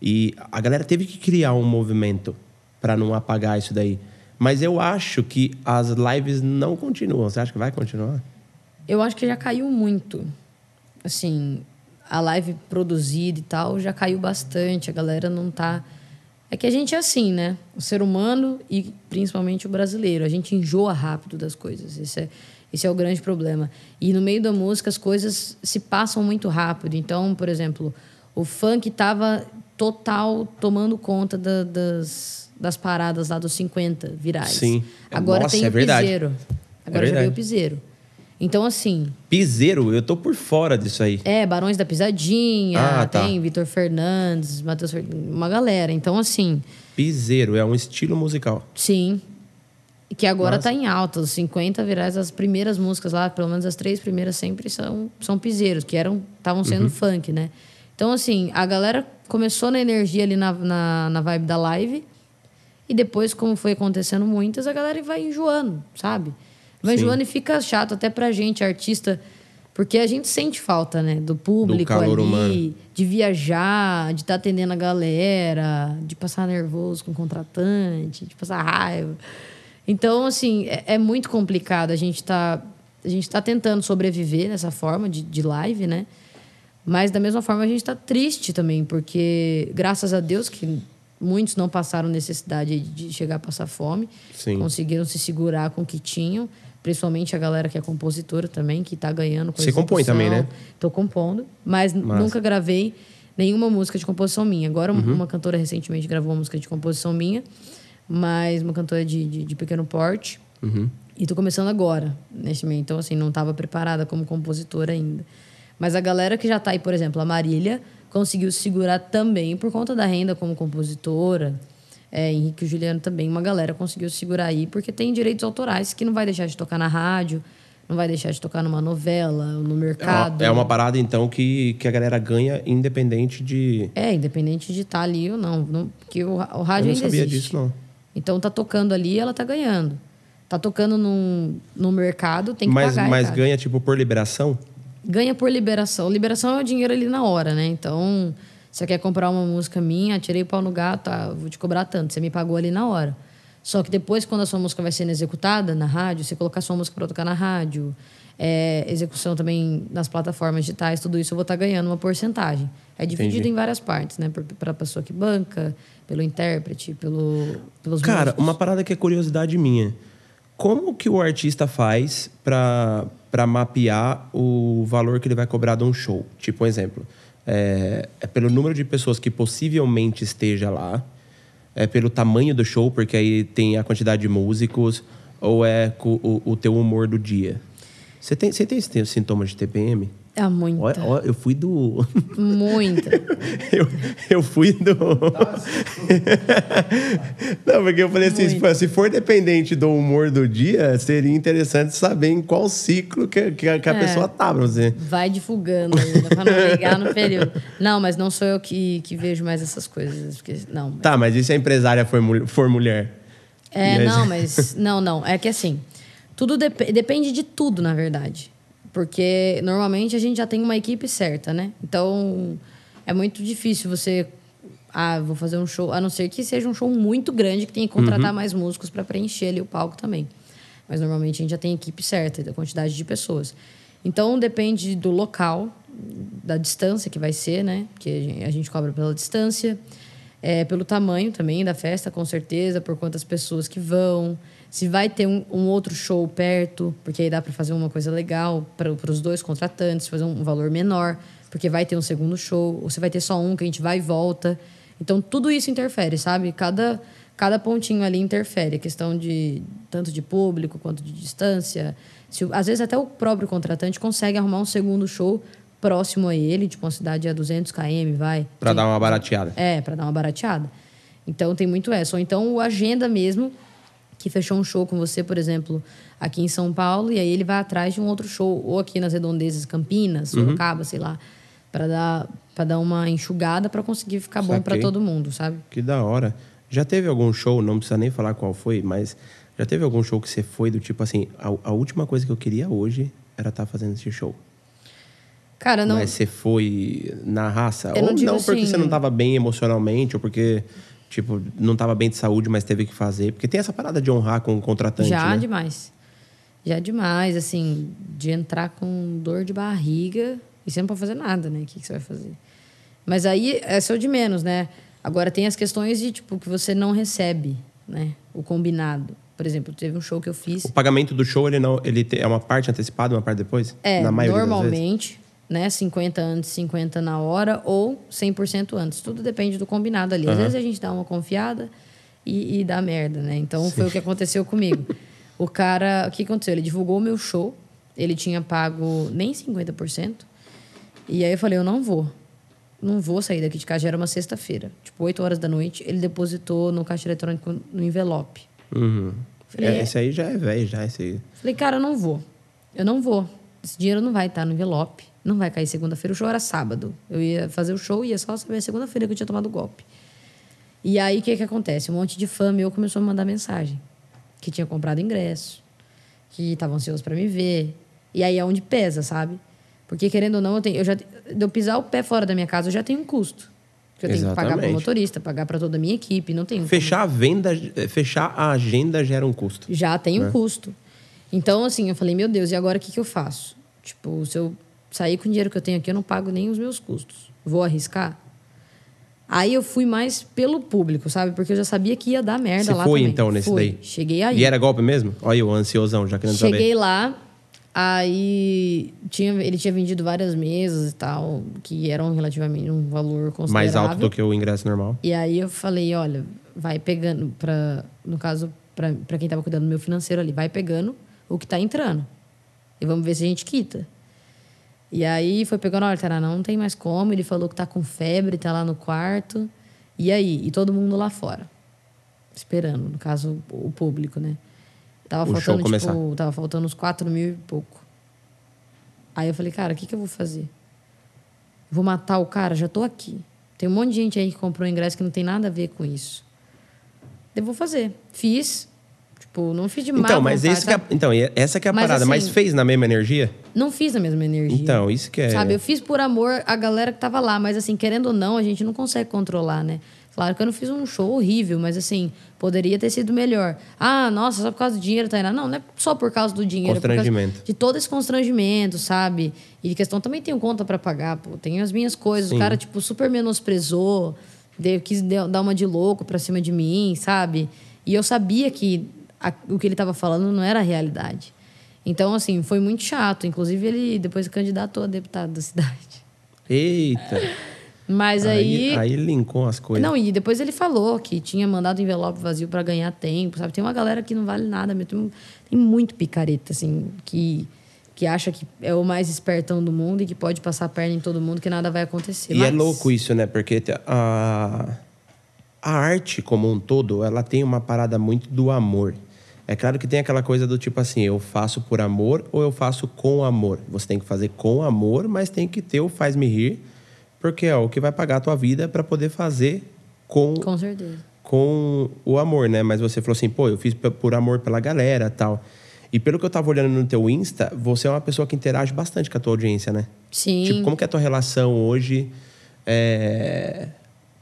E a galera teve que criar um movimento para não apagar isso daí. Mas eu acho que as lives não continuam. Você acha que vai continuar? Eu acho que já caiu muito. Assim, a live produzida e tal já caiu bastante. A galera não tá. É que a gente é assim, né? O ser humano e principalmente o brasileiro. A gente enjoa rápido das coisas. Esse é, esse é o grande problema. E no meio da música as coisas se passam muito rápido. Então, por exemplo, o funk tava total tomando conta da- das, das paradas lá dos 50 virais. Sim. Agora Nossa, tem é o verdade. piseiro. Agora já verdade. veio o piseiro. Então, assim, Piseiro, eu tô por fora disso aí. é, Barões da Pisadinha, Ah, tá. tem Vitor Fernandes, Matheus Fernandes, uma galera. Então, assim, Piseiro é um estilo musical. sim. Que agora Nossa. tá em alta. Os 50 virais, as primeiras músicas lá, pelo menos as três primeiras sempre são, são piseiros, que eram estavam sendo Uhum. funk, né? Então, assim, a galera começou na energia ali na, na, na vibe da live. E depois, como foi acontecendo muitas, a galera vai enjoando, sabe? Vai Sim. e fica chato até pra gente, artista. Porque a gente sente falta, né? Do público calor ali, humano. de viajar, de estar atendendo a galera, de passar nervoso com o contratante, de passar raiva. Então, assim, é, é muito complicado. A gente tá, a gente tá tentando sobreviver dessa forma de, de live, né? Mas da mesma forma a gente está triste também, porque graças a Deus que muitos não passaram necessidade de chegar a passar fome, Sim. conseguiram se segurar com o que tinham, principalmente a galera que é compositora também, que está ganhando com Você compõe também, né? Estou compondo, mas Massa. nunca gravei nenhuma música de composição minha. Agora Uhum. uma cantora recentemente gravou uma música de composição minha, mas uma cantora de, de, de pequeno porte. Uhum. E tô começando agora, neste meio. Então, assim, não estava preparada como compositora ainda. Mas a galera que já tá aí, por exemplo, a Marília, conseguiu se segurar também por conta da renda como compositora. É, Henrique e o Juliano também, uma galera conseguiu se segurar aí, porque tem direitos autorais que não vai deixar de tocar na rádio, não vai deixar de tocar numa novela, no É uma, mercado. é uma parada, então, que, que a galera ganha independente de. É, independente de estar ali ou não. não porque o, o Eu rádio não ainda sabia existe. disso, não. Então tá tocando ali, ela tá ganhando. Tá tocando num, no mercado, tem que Mas, pagar. mas ganha, tipo, por liberação? ganha por liberação. Liberação é o dinheiro ali na hora, né? Então, você quer comprar uma música minha, tirei o pau no gato, tá, vou te cobrar tanto. Você me pagou ali na hora. Só que depois, quando a sua música vai sendo executada na rádio, você colocar sua música para tocar na rádio, é, execução também nas plataformas digitais, tudo isso eu vou estar ganhando uma porcentagem. É dividido Entendi. em várias partes, né? Para a pessoa que banca, pelo intérprete, pelo, pelos Cara, músicos. uma parada que é curiosidade minha. Como que o artista faz pra mapear o valor que ele vai cobrar de um show? Tipo, um exemplo. É, é pelo número de pessoas que possivelmente esteja lá. É pelo tamanho do show, porque aí tem a quantidade de músicos. Ou é o, o teu humor do dia? Você tem, você tem esse sintomas de TPM? É muita, Olha, olha, eu fui do... muita. Eu, eu fui do. Não, porque eu falei assim: se for- se for dependente do humor do dia, seria interessante saber em qual ciclo que, que a, que a É. pessoa tá pra você. Vai divulgando ainda, pra não ligar no período. Não, mas não sou eu que, que vejo mais essas coisas. Porque, não. Tá, mas e se a empresária for, for mulher? É, aí- não, mas. Não, não. É que assim. Tudo dep- depende de tudo, na verdade. Porque normalmente a gente já tem uma equipe certa, né? Então é muito difícil você. Ah, vou fazer um show. A não ser que seja um show muito grande que tenha que contratar mais músicos para preencher ali o palco também. Mas normalmente a gente já tem equipe certa, da quantidade de pessoas. Então depende do local, da distância que vai ser, né? Porque a gente- a gente cobra pela distância. É, pelo tamanho também da festa, com certeza, por quantas pessoas que vão. Se vai ter um, um outro show perto, porque aí dá para fazer uma coisa legal para os dois contratantes, fazer um valor menor, porque vai ter um segundo show, ou se vai ter só um que a gente vai e volta. Então, tudo isso interfere, sabe? Cada, cada pontinho ali interfere. A questão de tanto de público quanto de distância. Se, às vezes, até o próprio contratante consegue arrumar um segundo show próximo a ele, tipo uma cidade a 200 km, vai. Que- dar uma barateada. é, para dar uma barateada. Então tem muito essa. Ou então o agenda mesmo, que fechou um show com você, por exemplo, aqui em São Paulo, e aí ele vai atrás de um outro show, ou aqui nas redondezas, Campinas, Uhum. Sorocaba, sei lá, para dar para dar uma enxugada para conseguir ficar bom para Saquei. todo mundo, sabe? Que da hora. Já teve algum show, não precisa nem falar qual foi, mas já teve algum show que você foi do tipo assim, a, a última coisa que eu queria hoje era estar fazendo esse show. Cara, não. Mas você foi na raça? Eu não ou digo não porque assim- você não estava bem emocionalmente, ou porque, tipo, não estava bem de saúde, mas teve que fazer. Porque tem essa parada de honrar com o contratante, Já né? demais. Já demais, assim, de entrar com dor de barriga e você não pode fazer nada, né? O que, que você vai fazer? Mas aí é só de menos, né? Agora tem as questões de, tipo, que você não recebe, né? O combinado. Por exemplo, teve um show que eu fiz. O pagamento do show, ele não, ele é uma parte antecipada, uma parte depois? É, normalmente, né? 50 antes, 50 na hora ou 100% antes. Tudo depende do combinado ali. Às vezes a gente dá uma confiada e, e dá merda, né? Então foi o que aconteceu comigo. O cara, o que aconteceu? Ele divulgou o meu show, ele tinha pago nem 50%. E aí eu falei, eu não vou. Não vou sair daqui de casa. Já era uma sexta-feira, tipo 8 horas da noite. Ele depositou no caixa eletrônico no envelope. Uhum. Falei, É, esse aí já é velho, já esse aí. Falei, cara, eu não vou. Eu não vou. Esse dinheiro não vai estar no envelope. Não vai cair segunda-feira. O show era sábado. Eu ia fazer o show e ia só saber segunda-feira que eu tinha tomado o golpe. E aí, o que que acontece? Um monte de fã meu começou a me mandar mensagem. Que tinha comprado ingresso. Que estavam ansiosos para me ver. E aí é onde pesa, sabe? Porque, querendo ou não, eu, tenho, eu já... De eu pisar o pé fora da minha casa, eu já tenho um custo. Porque eu tenho que pagar para o Exatamente. motorista, pagar para toda a minha equipe, não tem Fechar a venda, fechar a agenda gera um custo. já tem um É. custo. Então, assim, eu falei, meu Deus, e agora o que, que eu faço? Tipo, se eu sair com o dinheiro que eu tenho aqui, eu não pago nem os meus custos. Vou arriscar? Aí eu fui mais pelo público, sabe? Porque eu já sabia que ia dar merda Você lá foi também. então nesse Fui. daí? Cheguei aí. E era golpe mesmo? Olha o ansiosão, já querendo Cheguei saber. lá, aí tinha, ele tinha vendido várias mesas e tal, que eram relativamente um valor considerável. Mais alto do que o ingresso normal. E aí eu falei, olha, vai pegando para, no caso, para quem tava cuidando do meu financeiro ali, vai pegando o que tá entrando. E vamos ver se a gente quita. E aí foi pegando, olha, não tem mais como. Ele falou que tá com febre, tá lá no quarto. E aí? E todo mundo lá fora. Esperando, no caso, o público, né? Tava O faltando, começar. tipo, tava faltando uns 4 mil e pouco. Aí eu falei, cara, o que, que eu vou fazer? Vou matar o cara? Já tô aqui. Tem um monte de gente aí que comprou ingresso que não tem nada a ver com isso. Eu vou fazer. Fiz. Tipo, não fiz de Então, mas vontade, esse que é, então, e essa que é a Mas, parada. mas assim, fez na mesma energia? Não fiz a mesma energia. Então, isso que é. Sabe, eu fiz por amor a galera que tava lá, mas assim, querendo ou não, a gente não consegue controlar, né? Claro que eu não fiz um show horrível, mas assim, poderia ter sido melhor. Ah, nossa, só por causa do dinheiro, Tainá. Não, não é só por causa do dinheiro. é Constrangimento. de todo esse constrangimento, sabe? E questão também tenho conta pra pagar, pô. Tenho as minhas coisas. Sim. O cara, tipo, super menosprezou, deu, quis dar uma de louco pra cima de mim, sabe? E eu sabia que a- o que ele tava falando não era a realidade. Então, assim, foi muito chato. Inclusive, ele depois candidatou a deputado da cidade. Eita. Mas aí. Aí linkou as coisas. Não, e depois ele falou que tinha mandado envelope vazio pra ganhar tempo, sabe? Tem uma galera que não vale nada, mesmo. Tem, muito picareta, assim, que, que acha que é o mais espertão do mundo e que pode passar a perna em todo mundo que nada vai acontecer. E é Mas- louco isso, né? Porque a, a arte como um todo, ela tem uma parada muito do amor. É claro que tem aquela coisa do tipo assim, eu faço por amor ou eu faço com amor. Você tem que fazer com amor, mas tem que ter o faz-me rir, porque é o que vai pagar a tua vida para poder fazer com, Com certeza. com o amor, né? Mas você falou assim, pô, eu fiz por amor pela galera tal. E pelo que eu tava olhando no teu Insta, você é uma pessoa que interage bastante com a tua audiência, né? Sim. Tipo, como que é a tua relação hoje? É,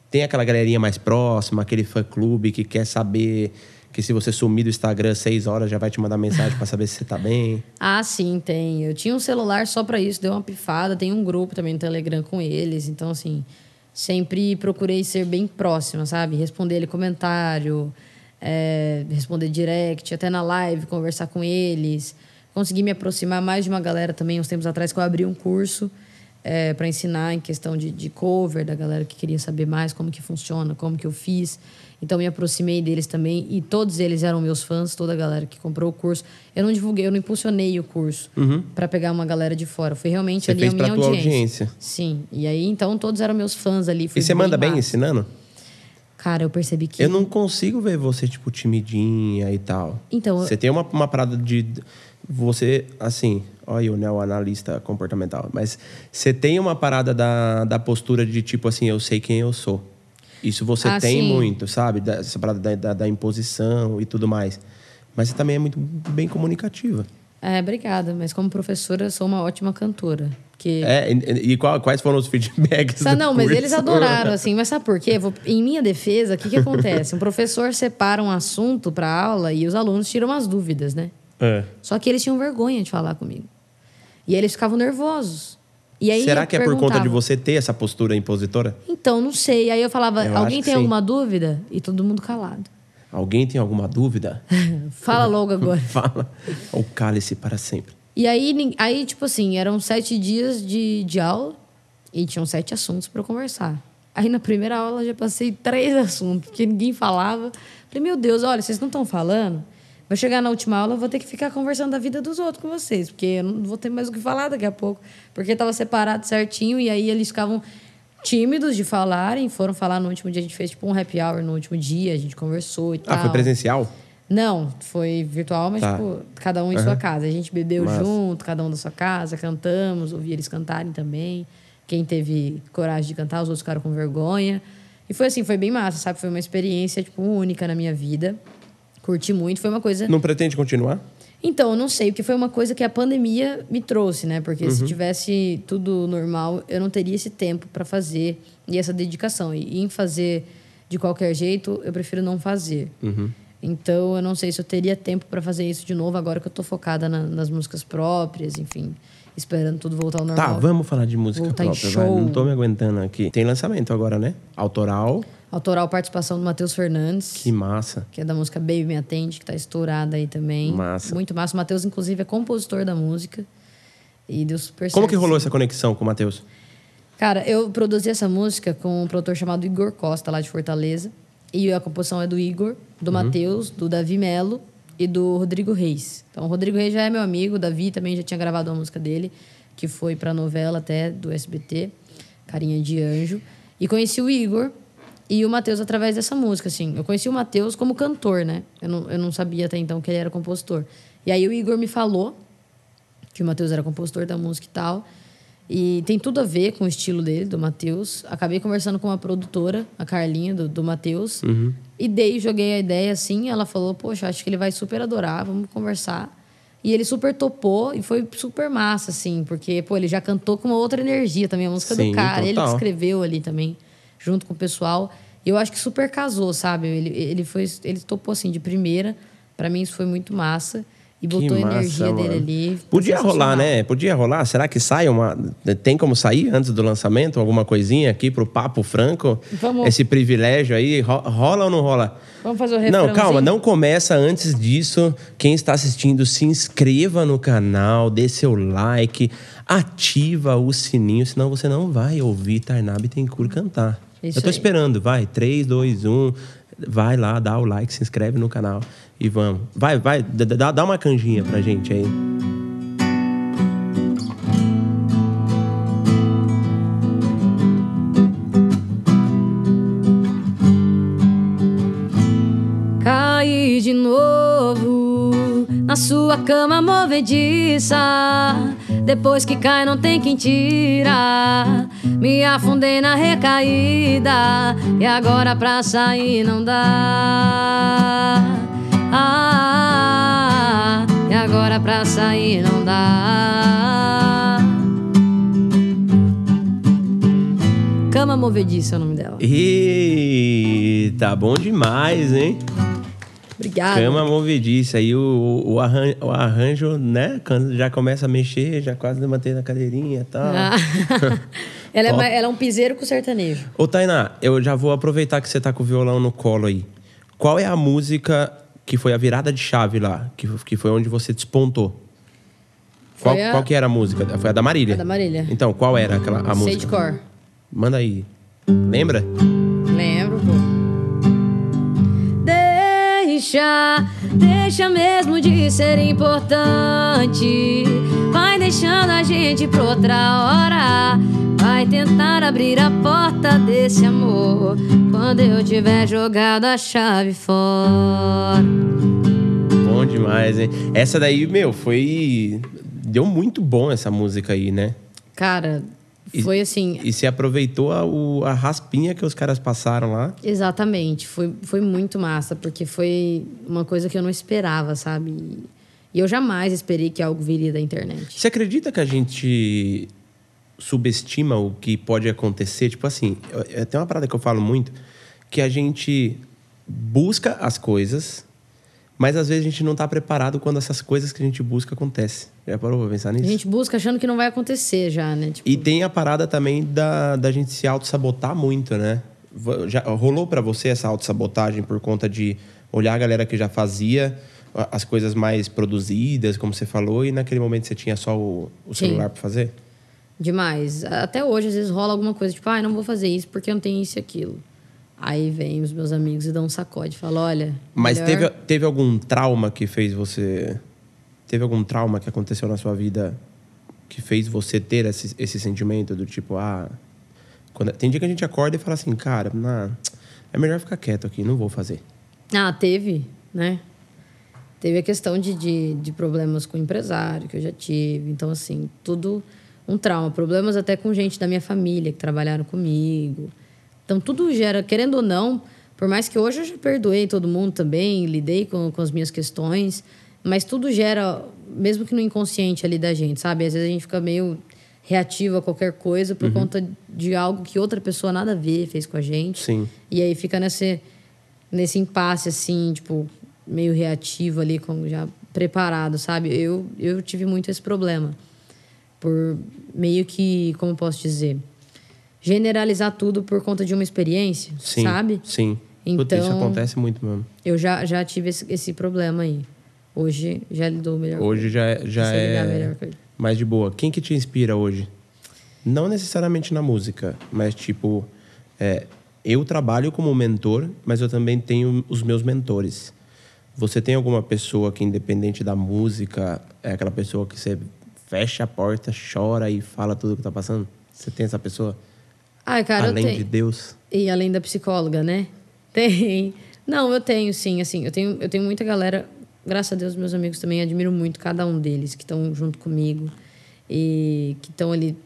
Tem aquela galerinha mais próxima, aquele fã-clube que quer saber que se você sumir do Instagram seis horas já vai te mandar mensagem pra saber se você tá bem. Ah, sim, tem. Eu tinha um celular só pra isso, deu uma pifada. Tem um grupo também no Telegram com eles. Então, assim, sempre procurei ser bem próxima, sabe? Responder ele comentário, é, responder direct, até na live, conversar com eles. Consegui me aproximar mais de uma galera também, uns tempos atrás, que eu abri um curso é, para ensinar em questão de, de cover, da galera que queria saber mais como que funciona, como que eu fiz. Então, me aproximei deles também. E todos eles eram meus fãs, toda a galera que comprou o curso. Eu não divulguei, eu não impulsionei o curso para pegar uma galera de fora. Foi realmente Uhum. Você ali fez a minha audiência. audiência. Sim. E aí, então, todos eram meus fãs ali. E você manda bem massa. ensinando? Cara, eu percebi que... Eu não consigo ver você, tipo, timidinha e tal. Então, eu- Você tem uma, uma parada de. Você, assim, olha o neoanalista comportamental, mas você tem uma parada da, da postura de tipo assim, eu sei quem eu sou. Isso você Ah, tem sim. muito, sabe? Da- Essa parada da, da, imposição e tudo mais. Mas você também é muito bem comunicativa. É, obrigada. Mas como professora, eu sou uma ótima cantora. Porque... É, e, e qual- quais foram os feedbacks? Sa- do não, mas curso? eles adoraram, assim. Mas sabe por quê? Vou- em minha defesa, o que, que acontece? Um professor separa um assunto para aula e os alunos tiram as dúvidas, né? É. Só que eles tinham vergonha de falar comigo. E aí eles ficavam nervosos. E Será que é por conta de você ter essa postura impositora? Então, não sei. Aí eu falava, Eu alguém que tem sim. alguma dúvida? E todo mundo calado. Alguém tem alguma dúvida? Fala logo agora. Fala. Ou cale-se para sempre. E aí, aí, tipo assim, eram sete dias de, de aula e tinham sete assuntos para conversar. Aí na primeira aula já passei três assuntos, porque ninguém falava. Falei, meu Deus, olha, vocês não estão falando? Vai chegar na última aula, eu vou ter que ficar conversando da vida dos outros com vocês, porque eu não vou ter mais o que falar daqui a pouco. Porque estava separado certinho e aí eles ficavam tímidos de falarem, foram falar no último dia, a gente fez tipo um happy hour no último dia, a gente conversou e tal. Ah, foi presencial? Não, foi virtual, mas Tá. tipo, cada um em sua casa. A gente bebeu junto, cada um da sua casa, cantamos, ouvi eles cantarem também. Quem teve coragem de cantar, os outros ficaram com vergonha. E foi assim, foi bem massa, sabe? Foi uma experiência, tipo, única na minha vida. Curti muito, foi uma coisa... Não pretende continuar? Então, eu não sei, porque foi uma coisa que a pandemia me trouxe, né? Porque se tivesse tudo normal, eu não teria esse tempo para fazer e essa dedicação. E em fazer de qualquer jeito, eu prefiro não fazer. Então, eu não sei se eu teria tempo para fazer isso de novo agora que eu tô focada na- nas músicas próprias, enfim, esperando tudo voltar ao normal. Tá, vamos falar de música Voltar própria, vai. show. Não tô me aguentando aqui. Tem lançamento agora, né? Autoral. Autoral participação do Matheus Fernandes. Que massa. que é da música Baby Me Atende, que tá estourada aí também. Massa. Muito massa. O Matheus, inclusive, é compositor da música. E deu super Como certo, que rolou essa conexão com o Matheus? Cara, eu produzi essa música com um produtor chamado Igor Costa, lá de Fortaleza. E a composição é do Igor, do Matheus, do Davi Melo e do Rodrigo Reis. Então, o Rodrigo Reis já é meu amigo, o Davi também já tinha gravado uma música dele, que foi pra novela até do SBT, Carinha de Anjo. E conheci o Igor e o Matheus através dessa música, assim. Eu conheci o Matheus como cantor, né? Eu não, eu não sabia até então que ele era compositor. E aí o Igor me falou que o Matheus era compositor da música e tal. E tem tudo a ver com o estilo dele, do Matheus. Acabei conversando com uma produtora, a Carlinha, do, do Matheus. E dei, joguei a ideia assim. Ela falou: Poxa, acho que ele vai super adorar, vamos conversar. E ele super topou e foi super massa, assim, porque, pô, ele já cantou com uma outra energia também, a música Sim, do cara. Ele total. escreveu ali também, junto com o pessoal. E eu acho que super casou, sabe? Ele, ele, foi, ele topou assim de primeira. Pra mim, isso foi muito massa. E botou a massa, energia mano. dele ali. Podia rolar, né? Podia rolar. Será que sai uma. Tem como sair antes do lançamento? Alguma coisinha aqui pro Papo Franco? Vamos. Esse privilégio aí. ro- Rola ou não rola? Vamos fazer o Não, refrãozinho? calma, não começa antes disso. Quem está assistindo, se inscreva no canal, dê seu like, ativa o sininho, senão você não vai ouvir Tarnab Bittencourt cantar. Isso Eu tô aí. esperando, vai. 3, 2, 1. Vai lá, dá o like, se inscreve no canal e vamos. Vai, vai, dá- dá, uma canjinha pra gente aí. Caí de novo na sua cama movediça. Depois que cai, não tem quem tira. Me afundei na recaída. E agora pra sair não dá. Ah, e agora pra sair não dá. Cama movediça é o nome dela. E tá bom demais, hein? Obrigada. Cama movediça. Aí o, o, arranjo, o arranjo, né? Quando já começa a mexer, já quase levantei na cadeirinha e tal. Ah. ela, é, Top. ma- ela é um piseiro com sertanejo. Ô, Tainá, eu já vou aproveitar que você tá com o violão no colo aí. Qual é a música que foi a virada de chave lá? Que, que foi onde você despontou? Qual, a- qual que era a música? Foi a da Marília? A da Marília. Então, qual era aquela, a música? De cor. Manda aí. Lembra? Lembro, pô. Deixa, deixa mesmo de ser importante. Vai deixando a gente pra outra hora. Vai tentar abrir a porta desse amor. Quando eu tiver jogado a chave fora. Bom demais, hein? Essa daí, meu, foi... Deu muito bom essa música aí, né? Cara, E- foi assim. E você aproveitou a, o- a raspinha que os caras passaram lá. Exatamente. Foi, foi muito massa, porque foi uma coisa que eu não esperava, sabe? E eu jamais esperei que algo viria da internet. Você acredita que a gente subestima o que pode acontecer? Tipo assim, tem uma parada que eu falo muito, que a gente busca as coisas, mas às vezes a gente não tá preparado quando essas coisas que a gente busca acontecem. Já parou pra pensar A nisso? gente busca achando que não vai acontecer já, né? Tipo, E tem a parada também da, da gente se auto-sabotar muito, né? Já rolou pra você essa auto-sabotagem por conta de olhar a galera que já fazia a- as coisas mais produzidas, como você falou, e naquele momento você tinha só o, o celular pra fazer? demais. Até hoje, às vezes, rola alguma coisa, tipo, ai, não vou fazer isso porque eu não tenho isso e aquilo. Aí vem os meus amigos e dão um sacode. Falam, olha. Mas melhor- teve, teve algum trauma que fez você. Teve algum trauma que aconteceu na sua vida que fez você ter esse, esse sentimento do tipo, ah. Quando, tem dia que a gente acorda e fala assim, cara, nah, é melhor ficar quieto aqui, não vou fazer. Ah, teve, né? Teve a questão de, de, de problemas com o empresário que eu já tive. Então, assim, tudo um trauma. Problemas até com gente da minha família que trabalharam comigo. Então, tudo gera, querendo ou não, por mais que hoje eu já perdoei todo mundo também, lidei com, com as minhas questões, Mas tudo gera, mesmo que no inconsciente ali da gente, sabe? Às vezes a gente fica meio reativo a qualquer coisa por uhum. conta de algo que outra pessoa nada a ver fez com a gente. Sim. E aí fica nesse, nesse impasse, assim, tipo, meio reativo ali, como já preparado, sabe? Eu, eu tive muito esse problema. Por meio que, como posso dizer, generalizar tudo por conta de uma experiência, sim, sabe? Sim. Então, Puta, isso acontece muito mesmo. Eu já, já tive esse, esse problema aí. Hoje já lidou melhor. Hoje já, é, já é mais de boa. Quem que te inspira hoje? Não necessariamente na música, mas tipo, é, eu trabalho como mentor, mas eu também tenho os meus mentores. Você tem alguma pessoa que, independente da música, é aquela pessoa que você fecha a porta, chora e fala tudo que tá passando? Você tem essa pessoa? Ai, cara, além de Deus. E além da psicóloga, né? Tem. Não, eu tenho, sim. Assim, eu tenho, eu tenho muita galera. Graças a Deus, meus amigos também admiro muito cada um deles que estão junto comigo e que estão ali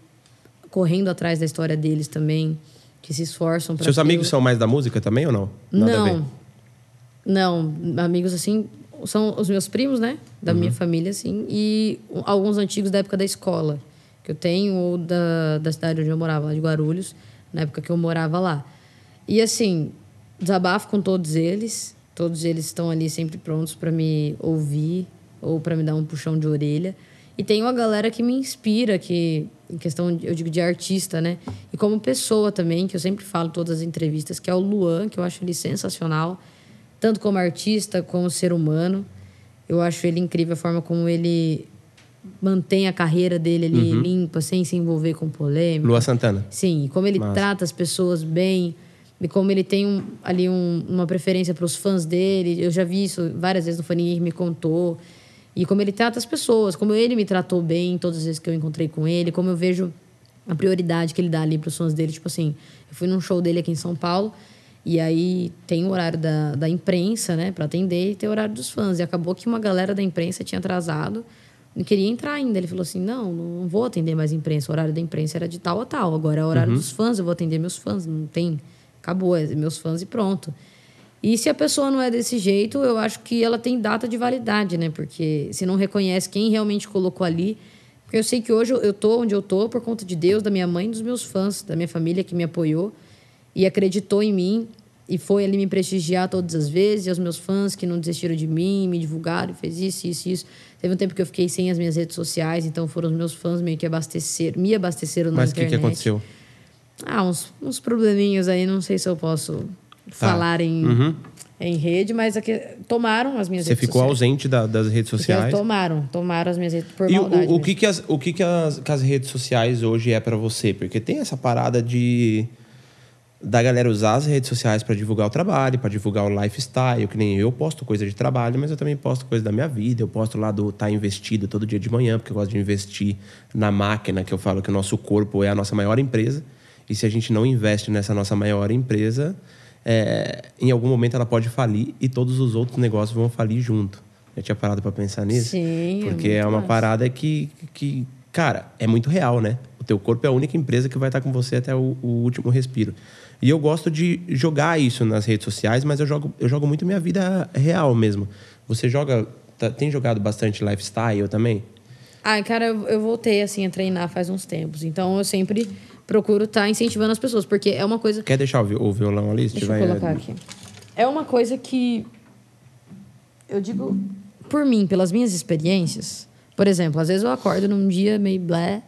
correndo atrás da história deles também, que se esforçam para. Seus amigos são mais da música também ou não? Nada não. Não, amigos assim são os meus primos, né? Da uhum. minha família, assim, e alguns antigos da época da escola que eu tenho ou da, da cidade onde eu morava, lá de Guarulhos, na época que eu morava lá. E assim, desabafo com todos eles. Todos eles estão ali sempre prontos para me ouvir ou para me dar um puxão de orelha. E tem uma galera que me inspira, que em questão, eu digo, de artista, né? E como pessoa também, que eu sempre falo em todas as entrevistas, que é o Luan, que eu acho ele sensacional, tanto como artista, como ser humano. Eu acho ele incrível a forma como ele mantém a carreira dele ali uhum. limpa, sem se envolver com polêmica. Lua Santana. Sim, como ele Massa. trata as pessoas bem e como ele tem um, ali um, uma preferência para os fãs dele. Eu já vi isso várias vezes no Fanir, me contou. E como ele trata as pessoas, como ele me tratou bem todas as vezes que eu encontrei com ele, como eu vejo a prioridade que ele dá ali para os fãs dele. Tipo assim, eu fui num show dele aqui em São Paulo e aí tem o horário da, da imprensa, né, para atender e tem o horário dos fãs. E acabou que uma galera da imprensa tinha atrasado não queria entrar ainda. Ele falou assim: não, não vou atender mais imprensa. O horário da imprensa era de tal a tal. Agora é o horário uhum. dos fãs, eu vou atender meus fãs. Não tem. Acabou, é meus fãs e pronto. E se a pessoa não é desse jeito, eu acho que ela tem data de validade, né? Porque se não reconhece quem realmente colocou ali. Porque eu sei que hoje eu tô onde eu tô por conta de Deus, da minha mãe dos meus fãs, da minha família que me apoiou e acreditou em mim e foi ali me prestigiar todas as vezes, e aos meus fãs que não desistiram de mim, me divulgaram, fez isso, isso, isso. Teve um tempo que eu fiquei sem as minhas redes sociais, então foram os meus fãs meio que abasteceram, me abasteceram na Mas internet. Mas o que, que aconteceu? Ah, uns, uns probleminhas aí, não sei se eu posso tá. falar em, uhum. em rede, mas aqui, tomaram as minhas Você redes ficou ausente da, das redes sociais? tomaram, tomaram as minhas redes por e maldade. O, o que, que, as, o que, que as, que as redes sociais hoje é para você? Porque tem essa parada de da galera usar as redes sociais para divulgar o trabalho, para divulgar o lifestyle, que nem eu posto coisa de trabalho, mas eu também posto coisa da minha vida. Eu posto lá do estar tá investido todo dia de manhã, porque eu gosto de investir na máquina, que eu falo que o nosso corpo é a nossa maior empresa. E se a gente não investe nessa nossa maior empresa, é, em algum momento ela pode falir e todos os outros negócios vão falir junto. Eu tinha parado para pensar nisso? Sim. Porque é, é uma massa. parada que, que, cara, é muito real, né? O teu corpo é a única empresa que vai estar com você até o, o último respiro. E eu gosto de jogar isso nas redes sociais, mas eu jogo, eu jogo muito minha vida real mesmo. Você joga, tá, tem jogado bastante lifestyle também? Ah, cara, eu, eu voltei assim a treinar faz uns tempos. Então eu sempre procuro estar tá incentivando as pessoas, porque é uma coisa. Quer deixar o, violão ali? Deixa eu colocar aqui. É uma coisa que eu digo por mim, pelas minhas experiências. Por exemplo, às vezes eu acordo num dia meio blé,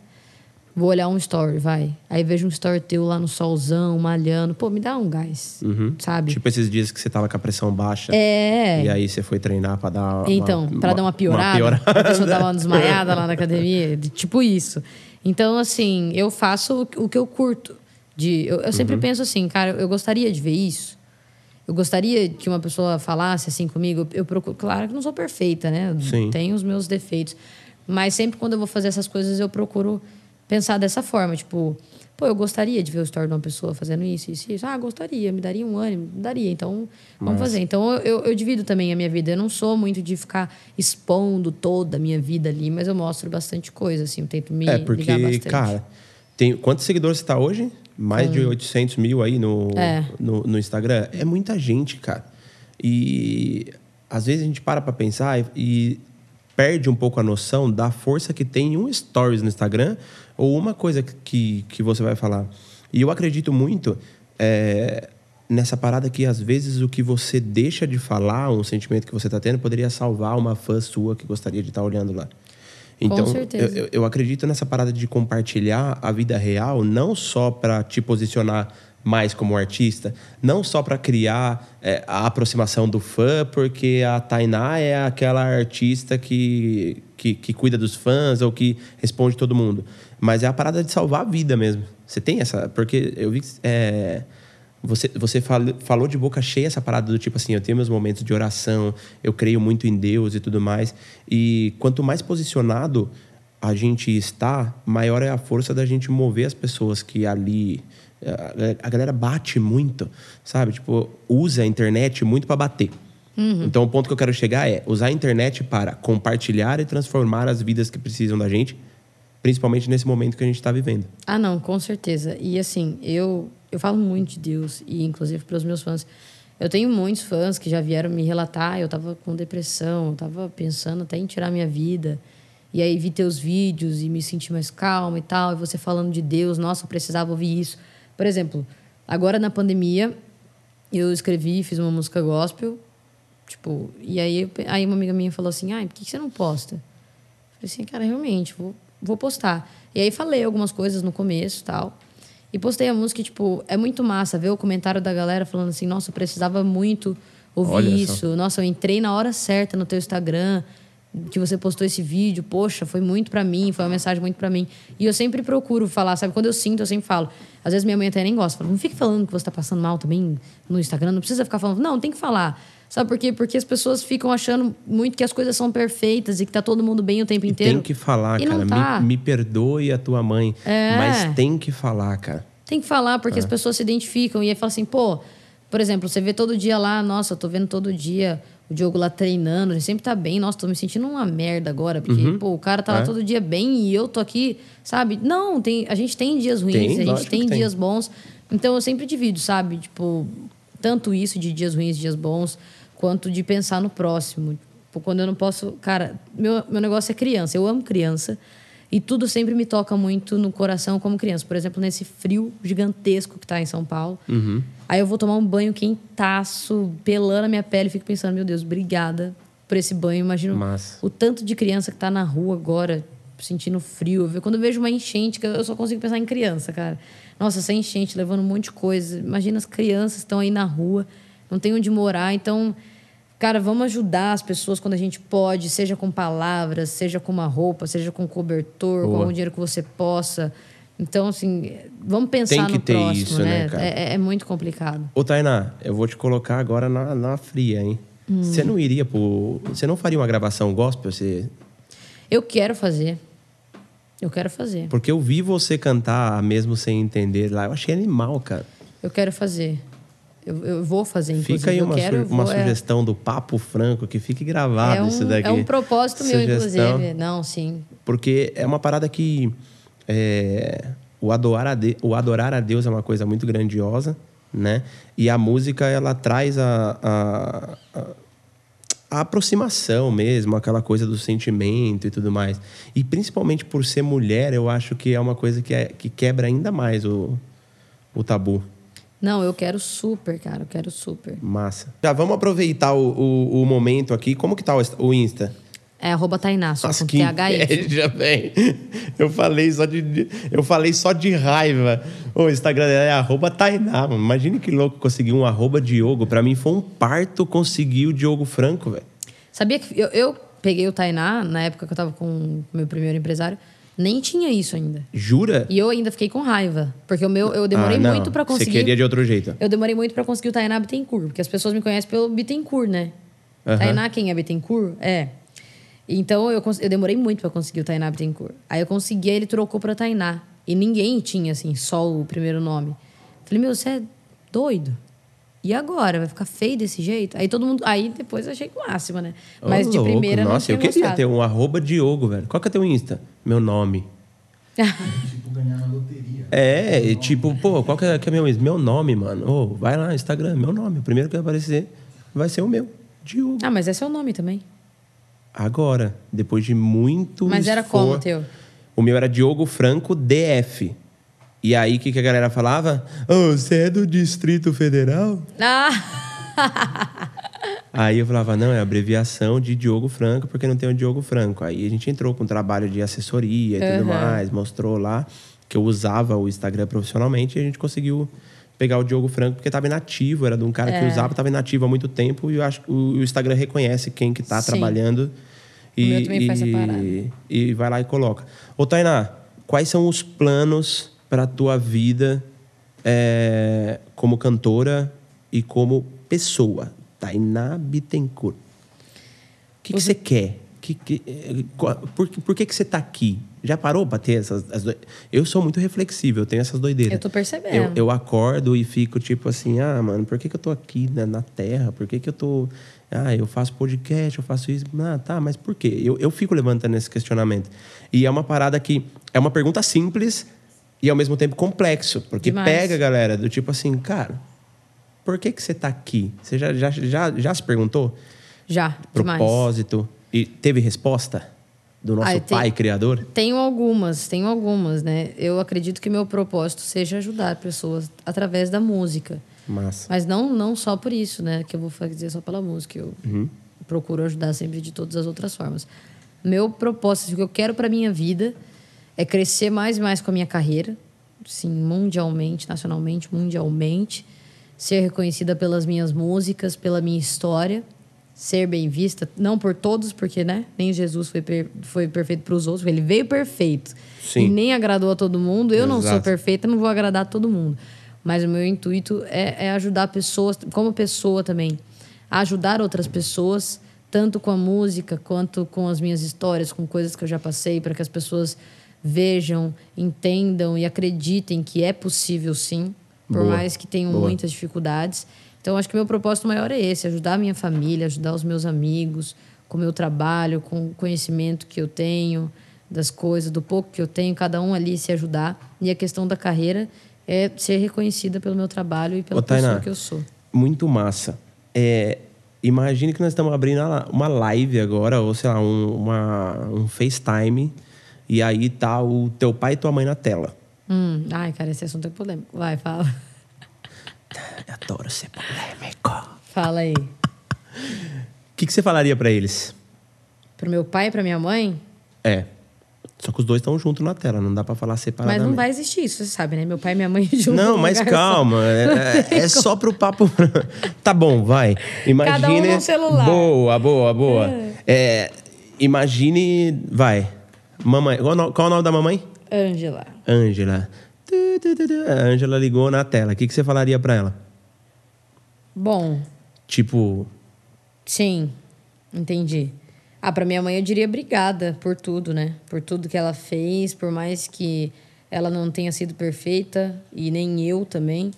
Vou olhar um story, vai. Aí vejo um story teu lá no solzão, malhando. Pô, me dá um gás, uhum. sabe? Tipo esses dias que você tava com a pressão baixa. É. E aí você foi treinar pra dar Então, uma, pra dar uma piorada. Uma piorada. A pessoa uma desmaiada lá na academia. Tipo isso. Então, assim, eu faço o que eu curto. De, eu, eu sempre uhum. penso assim, cara, eu gostaria de ver isso. Eu gostaria que uma pessoa falasse assim comigo. Eu procuro, claro que não sou perfeita, né? Sim. Tenho os meus defeitos. Mas sempre quando eu vou fazer essas coisas, eu procuro pensar dessa forma, tipo, pô, eu gostaria de ver o story de uma pessoa fazendo isso, isso, isso. Ah, gostaria, me daria um ânimo, me daria. Então, vamos Nossa. fazer. Então, eu, eu, divido também a minha vida. Eu não sou muito de ficar expondo toda a minha vida ali, mas eu mostro bastante coisa, assim. Eu tento me é, porque, ligar bastante. cara, tem, quantos seguidores você tá hoje? Mais hum. de 800 mil aí no, é. no, no Instagram. É muita gente, cara. E às vezes a gente para pra pensar e, e perde um pouco a noção da força que tem um stories no Instagram ou uma coisa que, que você vai falar. E eu acredito muito é, nessa parada que às vezes o que você deixa de falar, um sentimento que você está tendo, poderia salvar uma fã sua que gostaria de estar tá olhando lá. Então, eu, eu, eu acredito nessa parada de compartilhar a vida real, não só para te posicionar mais como artista, não só para criar é, a aproximação do fã, porque a Tainá é aquela artista que, que, que, cuida dos fãs ou que responde todo mundo, mas é a parada de salvar a vida mesmo. Você tem essa. Porque eu vi. É, você, você falou de boca cheia essa parada do tipo assim, eu tenho meus momentos de oração, eu creio muito em Deus e tudo mais. E quanto mais posicionado a gente está, maior é a força da gente mover as pessoas que ali a galera bate muito, sabe? Tipo, usa a internet muito para bater. Uhum. Então, o ponto que eu quero chegar é usar a internet para compartilhar e transformar as vidas que precisam da gente, principalmente nesse momento que a gente está vivendo. Ah, não, com certeza. E assim, eu, eu falo muito de Deus, e inclusive para os meus fãs. Eu tenho muitos fãs que já vieram me relatar, eu estava com depressão, eu estava pensando até em tirar minha vida. E aí vi teus vídeos e me senti mais calma e tal, e você falando de Deus, nossa, eu precisava ouvir isso. Por exemplo, agora na pandemia, eu escrevi, fiz uma música gospel, tipo, e aí, aí uma amiga minha falou assim: "Ai, por que você não posta?" Eu falei assim: "Cara, realmente, vou, vou postar". E aí falei algumas coisas no começo, tal. E postei a música, e, tipo, é muito massa ver o comentário da galera falando assim: "Nossa, eu precisava muito ouvir Olha isso. Só. Nossa, eu entrei na hora certa no teu Instagram." que você postou esse vídeo, poxa, foi muito para mim, foi uma mensagem muito para mim. E eu sempre procuro falar, sabe? Quando eu sinto, eu sempre falo. Às vezes minha mãe até nem gosta. Fala, não fique falando que você tá passando mal também no Instagram, não precisa ficar falando. Não, tem que falar. Sabe por quê? Porque as pessoas ficam achando muito que as coisas são perfeitas e que tá todo mundo bem o tempo inteiro. E tem que falar, e cara. Tá. Me, me, perdoe a tua mãe. É. Mas tem que falar, cara. Tem que falar, porque é. as pessoas se identificam. E aí fala assim, pô, por exemplo, você vê todo dia lá, nossa, eu tô vendo todo dia o Diogo lá treinando, ele sempre tá bem. Nossa, tô me sentindo uma merda agora, porque, uhum. pô, o cara tá lá é. todo dia bem e eu tô aqui, sabe? Não, tem, a gente tem dias ruins, tem, a gente tem dias tem. bons. Então eu sempre divido, sabe? Tipo, tanto isso de dias ruins, dias bons, quanto de pensar no próximo. Tipo, quando eu não posso. Cara, meu, meu negócio é criança, eu amo criança. E tudo sempre me toca muito no coração como criança. Por exemplo, nesse frio gigantesco que está em São Paulo. Uhum. Aí eu vou tomar um banho quentaço, pelando a minha pele e fico pensando, meu Deus, obrigada por esse banho. Imagino Massa. o tanto de criança que está na rua agora, sentindo frio. Quando eu vejo uma enchente, eu só consigo pensar em criança, cara. Nossa, essa enchente levando um monte de coisa. Imagina as crianças estão aí na rua, não tem onde morar, então Cara, vamos ajudar as pessoas quando a gente pode, seja com palavras, seja com uma roupa, seja com cobertor, Boa. com o dinheiro que você possa. Então, assim, vamos pensar Tem que no ter próximo, isso, né? né é, é, muito complicado. Ô, Tainá, eu vou te colocar agora na, na fria, hein? Hum. Você não iria pro... Você não faria uma gravação gospel? Você... Eu quero fazer. Eu quero fazer. Porque eu vi você cantar mesmo sem entender lá. Eu achei animal, cara. Eu quero fazer. Eu, eu vou fazer, inclusive. Fica aí uma, quero, su vou, é. sugestão é... do Papo Franco, que fique gravado é um, isso daqui. É um propósito sugestão, meu, inclusive. Não, sim. Porque é uma parada que... É, o, adorar a de, o adorar a Deus é uma coisa muito grandiosa, né? E a música, ela traz a, a, a, a aproximação mesmo, aquela coisa do sentimento e tudo mais. E principalmente por ser mulher, eu acho que é uma coisa que, é, que quebra ainda mais o, o tabu. Não, eu quero super, cara. Eu quero super. Massa. Já vamos aproveitar o, o, o momento aqui. Como que tá o Insta? É arroba Tainá, só Nossa, com já vem. Eu falei só de, eu falei só de raiva. O Instagram é arroba Tainá. Mano. Imagine que louco conseguir um arroba Diogo. Pra mim foi um parto conseguir o Diogo Franco, velho. Sabia que eu, eu peguei o Tainá na época que eu tava com o meu primeiro empresário. Nem tinha isso ainda. Jura? E eu ainda fiquei com raiva. Porque o meu, eu demorei ah, muito para conseguir. Você queria de outro jeito. Eu demorei muito para conseguir o Tainá Bittencourt. Porque as pessoas me conhecem pelo Bittencourt, né? Uhum. Tainá, quem é Bittencourt? É. Então eu, eu demorei muito para conseguir o Tainá Bittencourt. Aí eu consegui, aí ele trocou pra Tainá. E ninguém tinha, assim, só o primeiro nome. Falei, meu, você é doido? E agora? Vai ficar feio desse jeito? Aí todo mundo. Aí depois eu achei o máximo, né? Mas de louco. primeira Nossa, não eu queria gostado. ter um arroba Diogo, velho. Qual que é teu Insta? Meu nome. tipo, ganhar na loteria. É, e tipo, pô, qual que é, que é meu Insta? Meu nome, mano. Oh, vai lá, Instagram, meu nome. O primeiro que vai aparecer vai ser o meu. Diogo. Ah, mas é seu nome também. Agora, depois de muito Mas era como o teu? O meu era Diogo Franco DF. E aí, o que, que a galera falava? Ô, você é do Distrito Federal? Ah! Aí eu falava, não, é abreviação de Diogo Franco, porque não tem o Diogo Franco. Aí a gente entrou com um trabalho de assessoria e tudo Aham. mais, mostrou lá que eu usava o Instagram profissionalmente e a gente conseguiu pegar o Diogo Franco, porque estava inativo, era de um cara que É. usava, estava inativo há muito tempo, e eu acho que o, Instagram reconhece quem que tá Sim. trabalhando e, e- e vai lá e coloca. Ô, Tainá, quais são os planos para a tua vida é, como cantora e como pessoa? Tainá Bittencourt. O que, que você quer? Que, que, qual- por, que- por que, que você tá aqui? Já parou pra ter essas... Eu sou muito reflexível, eu tenho essas doideiras. Eu tô percebendo. Eu, eu acordo e fico tipo assim, ah, mano, por que, que eu tô aqui né, na Terra? Por que, que eu tô. Ah, eu faço podcast, eu faço isso. Ah, tá, mas por quê? Eu, eu fico levantando esse questionamento. E é uma parada que. É uma pergunta simples e ao mesmo tempo complexo. Porque Demais. pega, galera, do tipo assim, cara, por que, que você tá aqui? Você já, já, já, já se perguntou? Já, demais. Propósito. E teve resposta do nosso Ah, eu tenho- pai criador? Tenho algumas, tenho algumas, né? Eu acredito que meu propósito seja ajudar pessoas através da música. Massa. Mas não, não só por isso, né? Que eu vou fazer só pela música. Eu Uhum. procuro ajudar sempre de todas as outras formas. Meu propósito, o que eu quero para minha vida é crescer mais e mais com a minha carreira, sim, mundialmente, nacionalmente, mundialmente, ser reconhecida pelas minhas músicas, pela minha história, ser bem vista, não por todos, porque, né, nem Jesus foi, per- foi perfeito para os outros, ele veio perfeito Sim. e nem agradou a todo mundo. Eu não sou Exato. perfeita, não vou agradar a todo mundo. Mas o meu intuito é, é ajudar pessoas, como pessoa também, ajudar outras pessoas, tanto com a música quanto com as minhas histórias, com coisas que eu já passei, para que as pessoas vejam, entendam e acreditem que é possível sim, por Boa. mais que tenham Boa. muitas dificuldades. Então, acho que meu propósito maior é esse: ajudar a minha família, ajudar os meus amigos, com o meu trabalho, com o conhecimento que eu tenho, das coisas, do pouco que eu tenho, cada um ali se ajudar. E a questão da carreira é ser reconhecida pelo meu trabalho e pela Ô, Tainá, pessoa que eu sou. Muito massa. É, imagine que nós estamos abrindo uma live agora, ou sei lá, um, uma, um FaceTime, e aí tá o teu pai e tua mãe na tela. Hum, ai, cara, esse assunto é polêmico. Vai, fala. Eu adoro ser polêmico. Fala aí. O que, que você falaria pra eles? Pro meu pai e pra minha mãe, É. Só que os dois estão juntos na tela, não dá pra falar mas separadamente. não vai existir isso, você sabe, né? Meu pai e minha mãe juntos. Não, mas lugar só. calma. É, é- é só pro papo. tá bom, vai. Imagine. Cada um num celular. Boa, boa, boa. É, imagine. Vai. Mamãe. Qual, o no- qual é o nome da mamãe? Ângela. Ângela. A Ângela ligou na tela. O que, que você falaria pra ela? Bom, Tipo, Sim, entendi. Ah, pra minha mãe eu diria obrigada por tudo, né? Por tudo que ela fez, por mais que ela não tenha sido perfeita e nem eu também,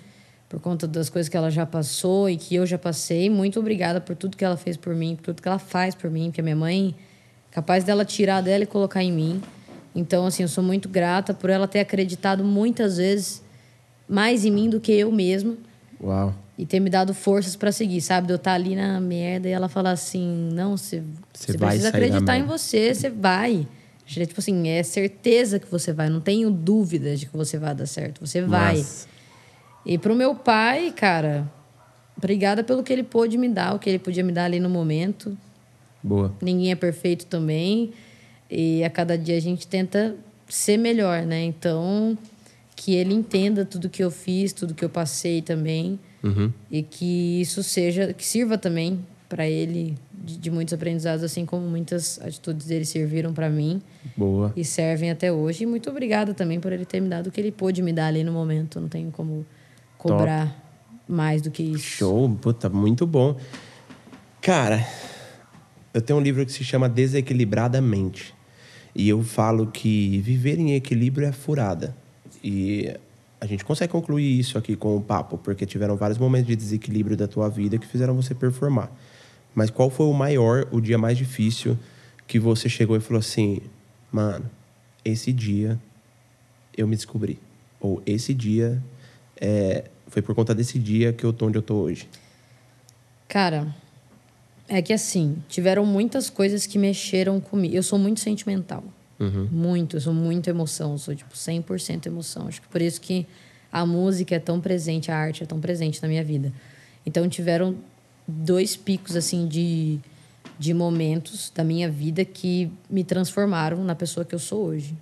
por conta das coisas que ela já passou e que eu já passei. Muito obrigada por tudo que ela fez por mim, por tudo que ela faz por mim, porque a minha mãe capaz dela tirar dela e colocar em mim. Então, assim, eu sou muito grata por ela ter acreditado muitas vezes mais em mim do que eu mesma uau. e ter me dado forças pra seguir, sabe? De eu estar ali na merda e ela falar assim: não, você, precisa acreditar em merda." você, você vai. Tipo assim, é certeza que você vai, não tenho dúvida de que você vai dar certo, você vai. Massa. E pro meu pai, cara, obrigada pelo que ele pôde me dar, o que ele podia me dar ali no momento. Boa. Ninguém é perfeito também. E a cada dia a gente tenta ser melhor, né? Então, que ele entenda tudo que eu fiz, tudo que eu passei também. Uhum. E que isso seja, que sirva também para ele de, de muitos aprendizados, assim como muitas atitudes dele serviram para mim Boa. e servem até hoje. E muito obrigada também por ele ter me dado o que ele pôde me dar ali no momento. Não tenho como cobrar mais do que isso. Show, puta, muito bom. Cara, eu tenho um livro que se chama Desequilibradamente. E eu falo que viver em equilíbrio é furada. E a gente consegue concluir isso aqui com o papo, porque tiveram vários momentos de desequilíbrio da tua vida que fizeram você performar. Mas qual foi o maior, o dia mais difícil que você chegou e falou assim: mano, esse dia eu me descobri? Ou esse dia é, foi por conta desse dia que eu tô onde eu tô hoje? Cara, É que assim, tiveram muitas coisas que mexeram comigo. Eu sou muito sentimental. Uhum. Muito, eu sou muito emoção. Eu sou, tipo, 100% emoção. Acho que por isso que a música é tão presente, a arte é tão presente na minha vida. Então, tiveram dois picos, assim, de, de momentos da minha vida que me transformaram na pessoa que eu sou hoje.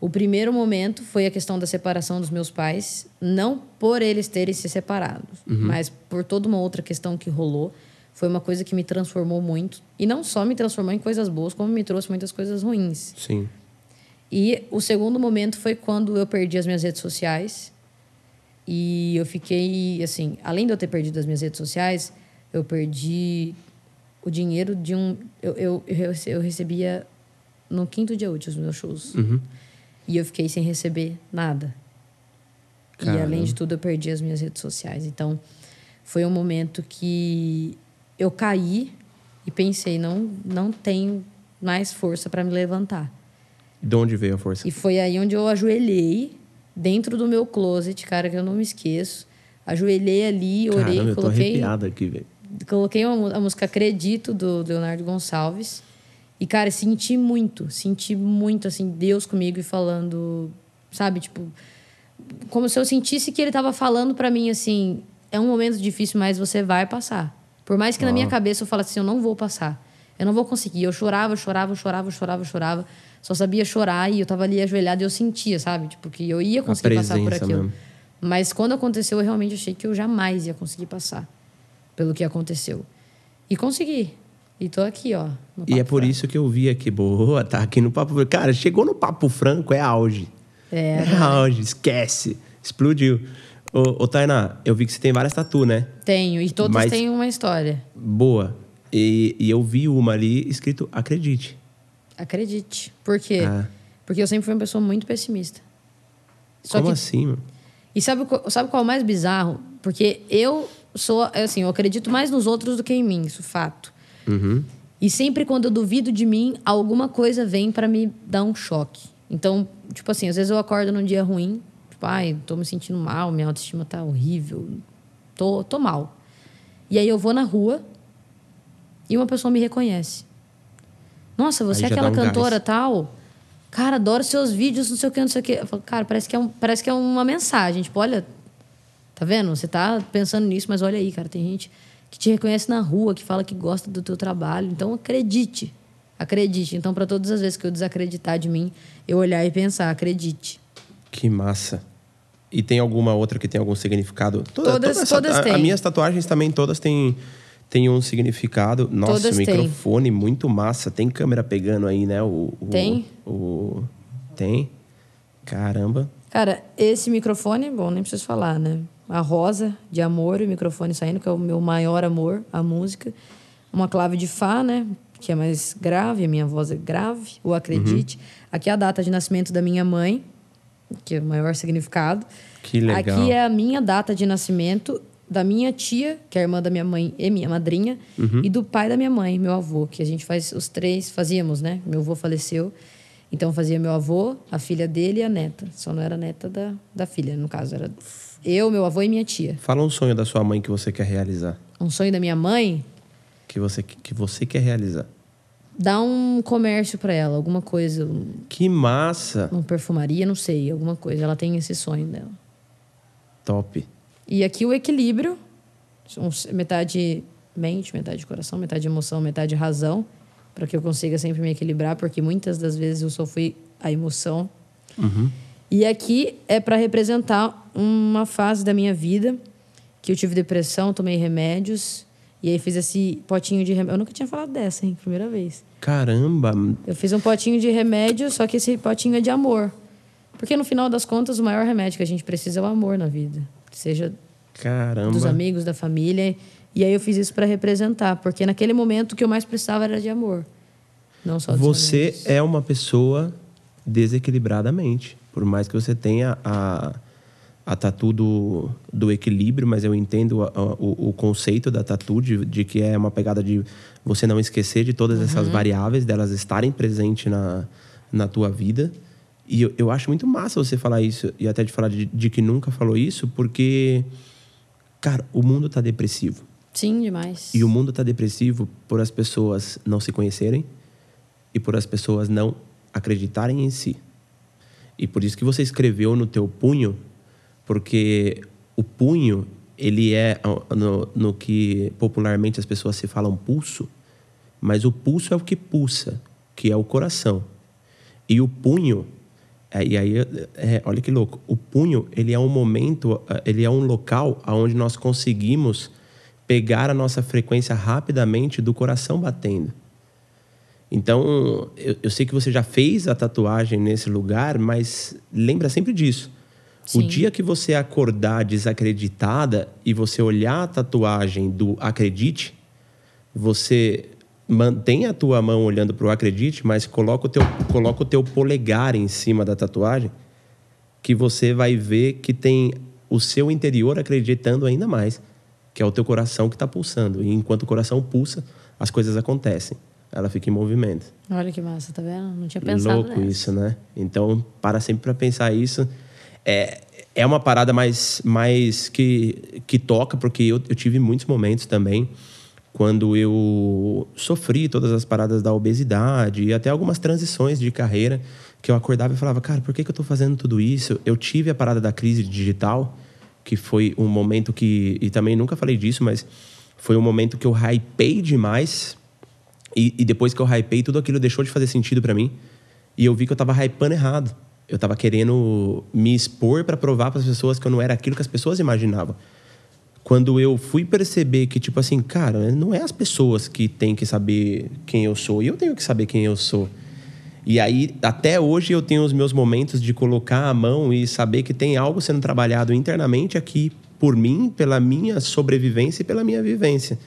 O primeiro momento foi a questão da separação dos meus pais, não por eles terem se separado, mas por toda uma outra questão que rolou. Foi uma coisa que me transformou muito. E não só me transformou em coisas boas, como me trouxe muitas coisas ruins. Sim. E o segundo momento foi quando eu perdi as minhas redes sociais. E eu fiquei, assim, além de eu ter perdido as minhas redes sociais, eu perdi o dinheiro de um. Eu, eu, eu rece- eu recebia no quinto dia útil os meus shows. Uhum. E eu fiquei sem receber nada. E Caramba. além de tudo, eu perdi as minhas redes sociais. Então, foi um momento que eu caí e pensei, não, não tenho mais força para me levantar. De onde veio a força? E foi aí onde eu ajoelhei dentro do meu closet, cara, que eu não me esqueço. Ajoelhei ali, orei, Caramba, eu tô coloquei, arrepiado aqui, velho. coloquei uma a música Acredito do Leonardo Gonçalves. E cara, senti muito, senti muito assim Deus comigo e falando, sabe, tipo, como se eu sentisse que ele tava falando pra mim assim, é um momento difícil, mas você vai passar. Por mais que na minha cabeça eu falasse assim, eu não vou passar. Eu não vou conseguir. Eu chorava, chorava, chorava, chorava, chorava. Só sabia chorar e eu tava ali ajoelhada e eu sentia, sabe? Tipo, que eu ia conseguir passar por aquilo. mesmo. Mas quando aconteceu, eu realmente achei que eu jamais ia conseguir passar pelo que aconteceu. E consegui. E tô aqui, ó. E é por Franco. isso que eu vi aqui, boa, tá aqui no Papo Franco. Cara, chegou no Papo Franco, é auge. É, É auge, esquece. Explodiu. Ô, ô Tainá, eu vi que você tem várias tatu, né? Tenho. E todos Mas- têm uma história. Boa. E, e eu vi uma ali escrito Acredite. Acredite. Por quê? Ah. Porque eu sempre fui uma pessoa muito pessimista. Só Como que assim, mano? E sabe, qual- sabe qual é o mais bizarro? Porque eu sou, assim, eu acredito mais nos outros do que em mim, isso é fato. Uhum. E sempre quando eu duvido de mim, alguma coisa vem pra me dar um choque. Então, tipo assim, às vezes eu acordo num dia ruim, tipo, ai, tô me sentindo mal, minha autoestima tá horrível, tô, tô mal. E aí eu vou na rua e uma pessoa me reconhece. Nossa, você é aquela um cantora gás. tal? Cara, adoro seus vídeos, não sei o que, não sei o que. Eu falo, cara, parece que é, um, parece que é uma mensagem. Tipo, olha, tá vendo? Você tá pensando nisso, mas olha aí, cara, tem gente que te reconhece na rua, que fala que gosta do teu trabalho. Então, acredite. Acredite. Então, para todas as vezes que eu desacreditar de mim, eu olhar e pensar, acredite. Que massa. E tem alguma outra que tem algum significado? Toda- Todas- essa- todas têm. As minhas tatuagens também todas têm, têm um significado. Nossa, Todas o microfone muito massa. Tem câmera pegando aí, né? O, o- Tem. O, tem. Caramba. Cara, esse microfone, bom, nem preciso falar, né? A rosa de amor, o microfone saindo, que é o meu maior amor, a música. Uma clave de Fá, né? Que é mais grave, a minha voz é grave, o acredite. Aqui é a data de nascimento da minha mãe, que é o maior significado. Que legal. Aqui é a minha data de nascimento da minha tia, que é a irmã da minha mãe e minha madrinha, Uhum. e do pai da minha mãe, meu avô, que a gente faz os três, fazíamos, né? Meu avô faleceu, então fazia meu avô, a filha dele e a neta. Só não era neta da, da filha, no caso, era eu, meu avô e minha tia. Fala um sonho da sua mãe que você quer realizar. Um sonho da minha mãe, Que você, que você quer realizar. Dar um comércio para ela, alguma coisa, Que massa. uma perfumaria, não sei, alguma coisa. Ela tem esse sonho dela. Top. E aqui o equilíbrio, metade mente, metade coração, metade emoção, metade razão, para que eu consiga sempre me equilibrar, porque muitas das vezes eu só fui a emoção. E aqui é para representar uma fase da minha vida que eu tive depressão, tomei remédios e aí fiz esse potinho de remédio. Eu nunca tinha falado dessa, hein? Primeira vez. Caramba. Eu fiz um potinho de remédio, só que esse potinho é de amor. Porque no final das contas, o maior remédio que a gente precisa é o amor na vida. Seja Caramba. dos amigos, da família. E aí eu fiz isso para representar, porque naquele momento o que eu mais precisava era de amor. Não só Você remédios. é uma pessoa desequilibradamente. Por mais que você tenha a, a tatu do, do equilíbrio, mas eu entendo a- a- o, o conceito da tatu de, de que é uma pegada de você não esquecer de todas Uhum. essas variáveis, delas estarem presentes na, na tua vida. E eu, eu acho muito massa você falar isso, e até de falar de, de que nunca falou isso, porque, cara, o mundo tá depressivo. Sim, demais. E o mundo está depressivo por as pessoas não se conhecerem e por as pessoas não acreditarem em si. E por isso que você escreveu no teu punho, porque o punho, ele é no, no que popularmente as pessoas se falam pulso, mas o pulso é o que pulsa, que é o coração. E o punho, é, e aí, é, olha que louco, o punho, ele é um momento, ele é um local onde nós conseguimos pegar a nossa frequência rapidamente do coração batendo. Então, eu, eu, sei que você já fez a tatuagem nesse lugar, mas lembra sempre disso. Sim. O dia que você acordar desacreditada e você olhar a tatuagem do acredite, você mantém a tua mão olhando para o acredite, mas coloca o, teu, coloca o teu polegar em cima da tatuagem, que você vai ver que tem o seu interior acreditando ainda mais que é o teu coração que está pulsando. E enquanto o coração pulsa, as coisas acontecem. Ela fica em movimento. Olha que massa, tá vendo? Não tinha pensado Louco nessa. isso, né? Então, para sempre para pensar isso. É, é uma parada mais, mais que, que toca, porque eu, eu tive muitos momentos também quando eu sofri todas as paradas da obesidade e até algumas transições de carreira que eu acordava e falava, cara, por que, que eu estou fazendo tudo isso? Eu tive a parada da crise digital, que foi um momento que. E também nunca falei disso, mas foi um momento que eu hypei demais. E, e depois que eu hypei, tudo aquilo deixou de fazer sentido para mim. E eu vi que eu tava hypando errado. Eu tava querendo me expor para provar para as pessoas que eu não era aquilo que as pessoas imaginavam. Quando eu fui perceber que, tipo assim, cara, não é as pessoas que têm que saber quem eu sou, e eu tenho que saber quem eu sou. E aí, até hoje, eu tenho os meus momentos de colocar a mão e saber que tem algo sendo trabalhado internamente aqui por mim, pela minha sobrevivência e pela minha vivência.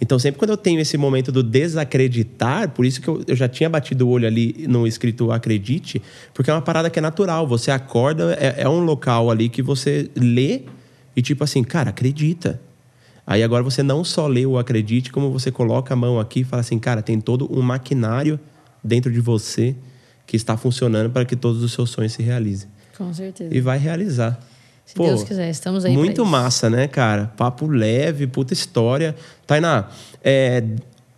Então, sempre quando eu tenho esse momento do desacreditar, por isso que eu, eu já tinha batido o olho ali no escrito acredite, porque é uma parada que é natural. Você acorda, é, é um local ali que você lê e, tipo assim, cara, acredita. Aí agora você não só lê o acredite, como você coloca a mão aqui e fala assim, cara, tem todo um maquinário dentro de você que está funcionando para que todos os seus sonhos se realizem. Com certeza. E vai realizar. Se Pô, Deus quiser, estamos aí. Muito massa, né, cara? Papo leve, puta história. Tainá, é.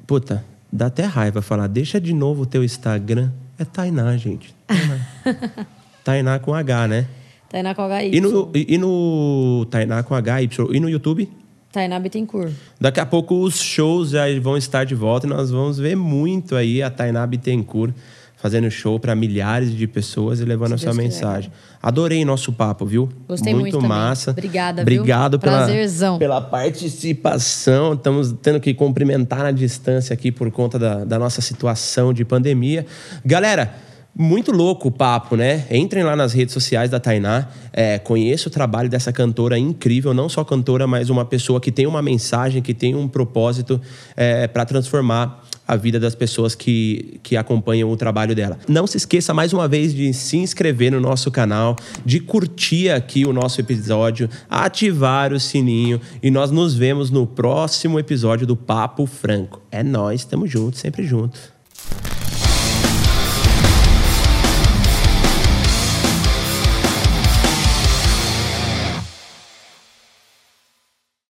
Puta, dá até raiva falar. Deixa de novo o teu Instagram. É Tainá, gente. Tainá, Tainá com H, né? Tainá com HY. E no, e, e no Tainá com HY. E no YouTube? Tainá Bittencourt. Daqui a pouco os shows já vão estar de volta e nós vamos ver muito aí a Tainá Bittencourt fazendo show para milhares de pessoas e levando a sua Deus mensagem. Adorei nosso papo, viu? Gostei muito, muito massa. Obrigada, Obrigado viu? pela, Prazerzão. pela participação. Estamos tendo que cumprimentar na distância aqui por conta da, da nossa situação de pandemia. Galera, muito louco o papo, né? Entrem lá nas redes sociais da Tainá. É, conheça o trabalho dessa cantora incrível, não só cantora, mas uma pessoa que tem uma mensagem, que tem um propósito é, para transformar a vida das pessoas que, que acompanham o trabalho dela. Não se esqueça mais uma vez de se inscrever no nosso canal, de curtir aqui o nosso episódio, ativar o sininho e nós nos vemos no próximo episódio do Papo Franco. É nós, estamos juntos, sempre juntos.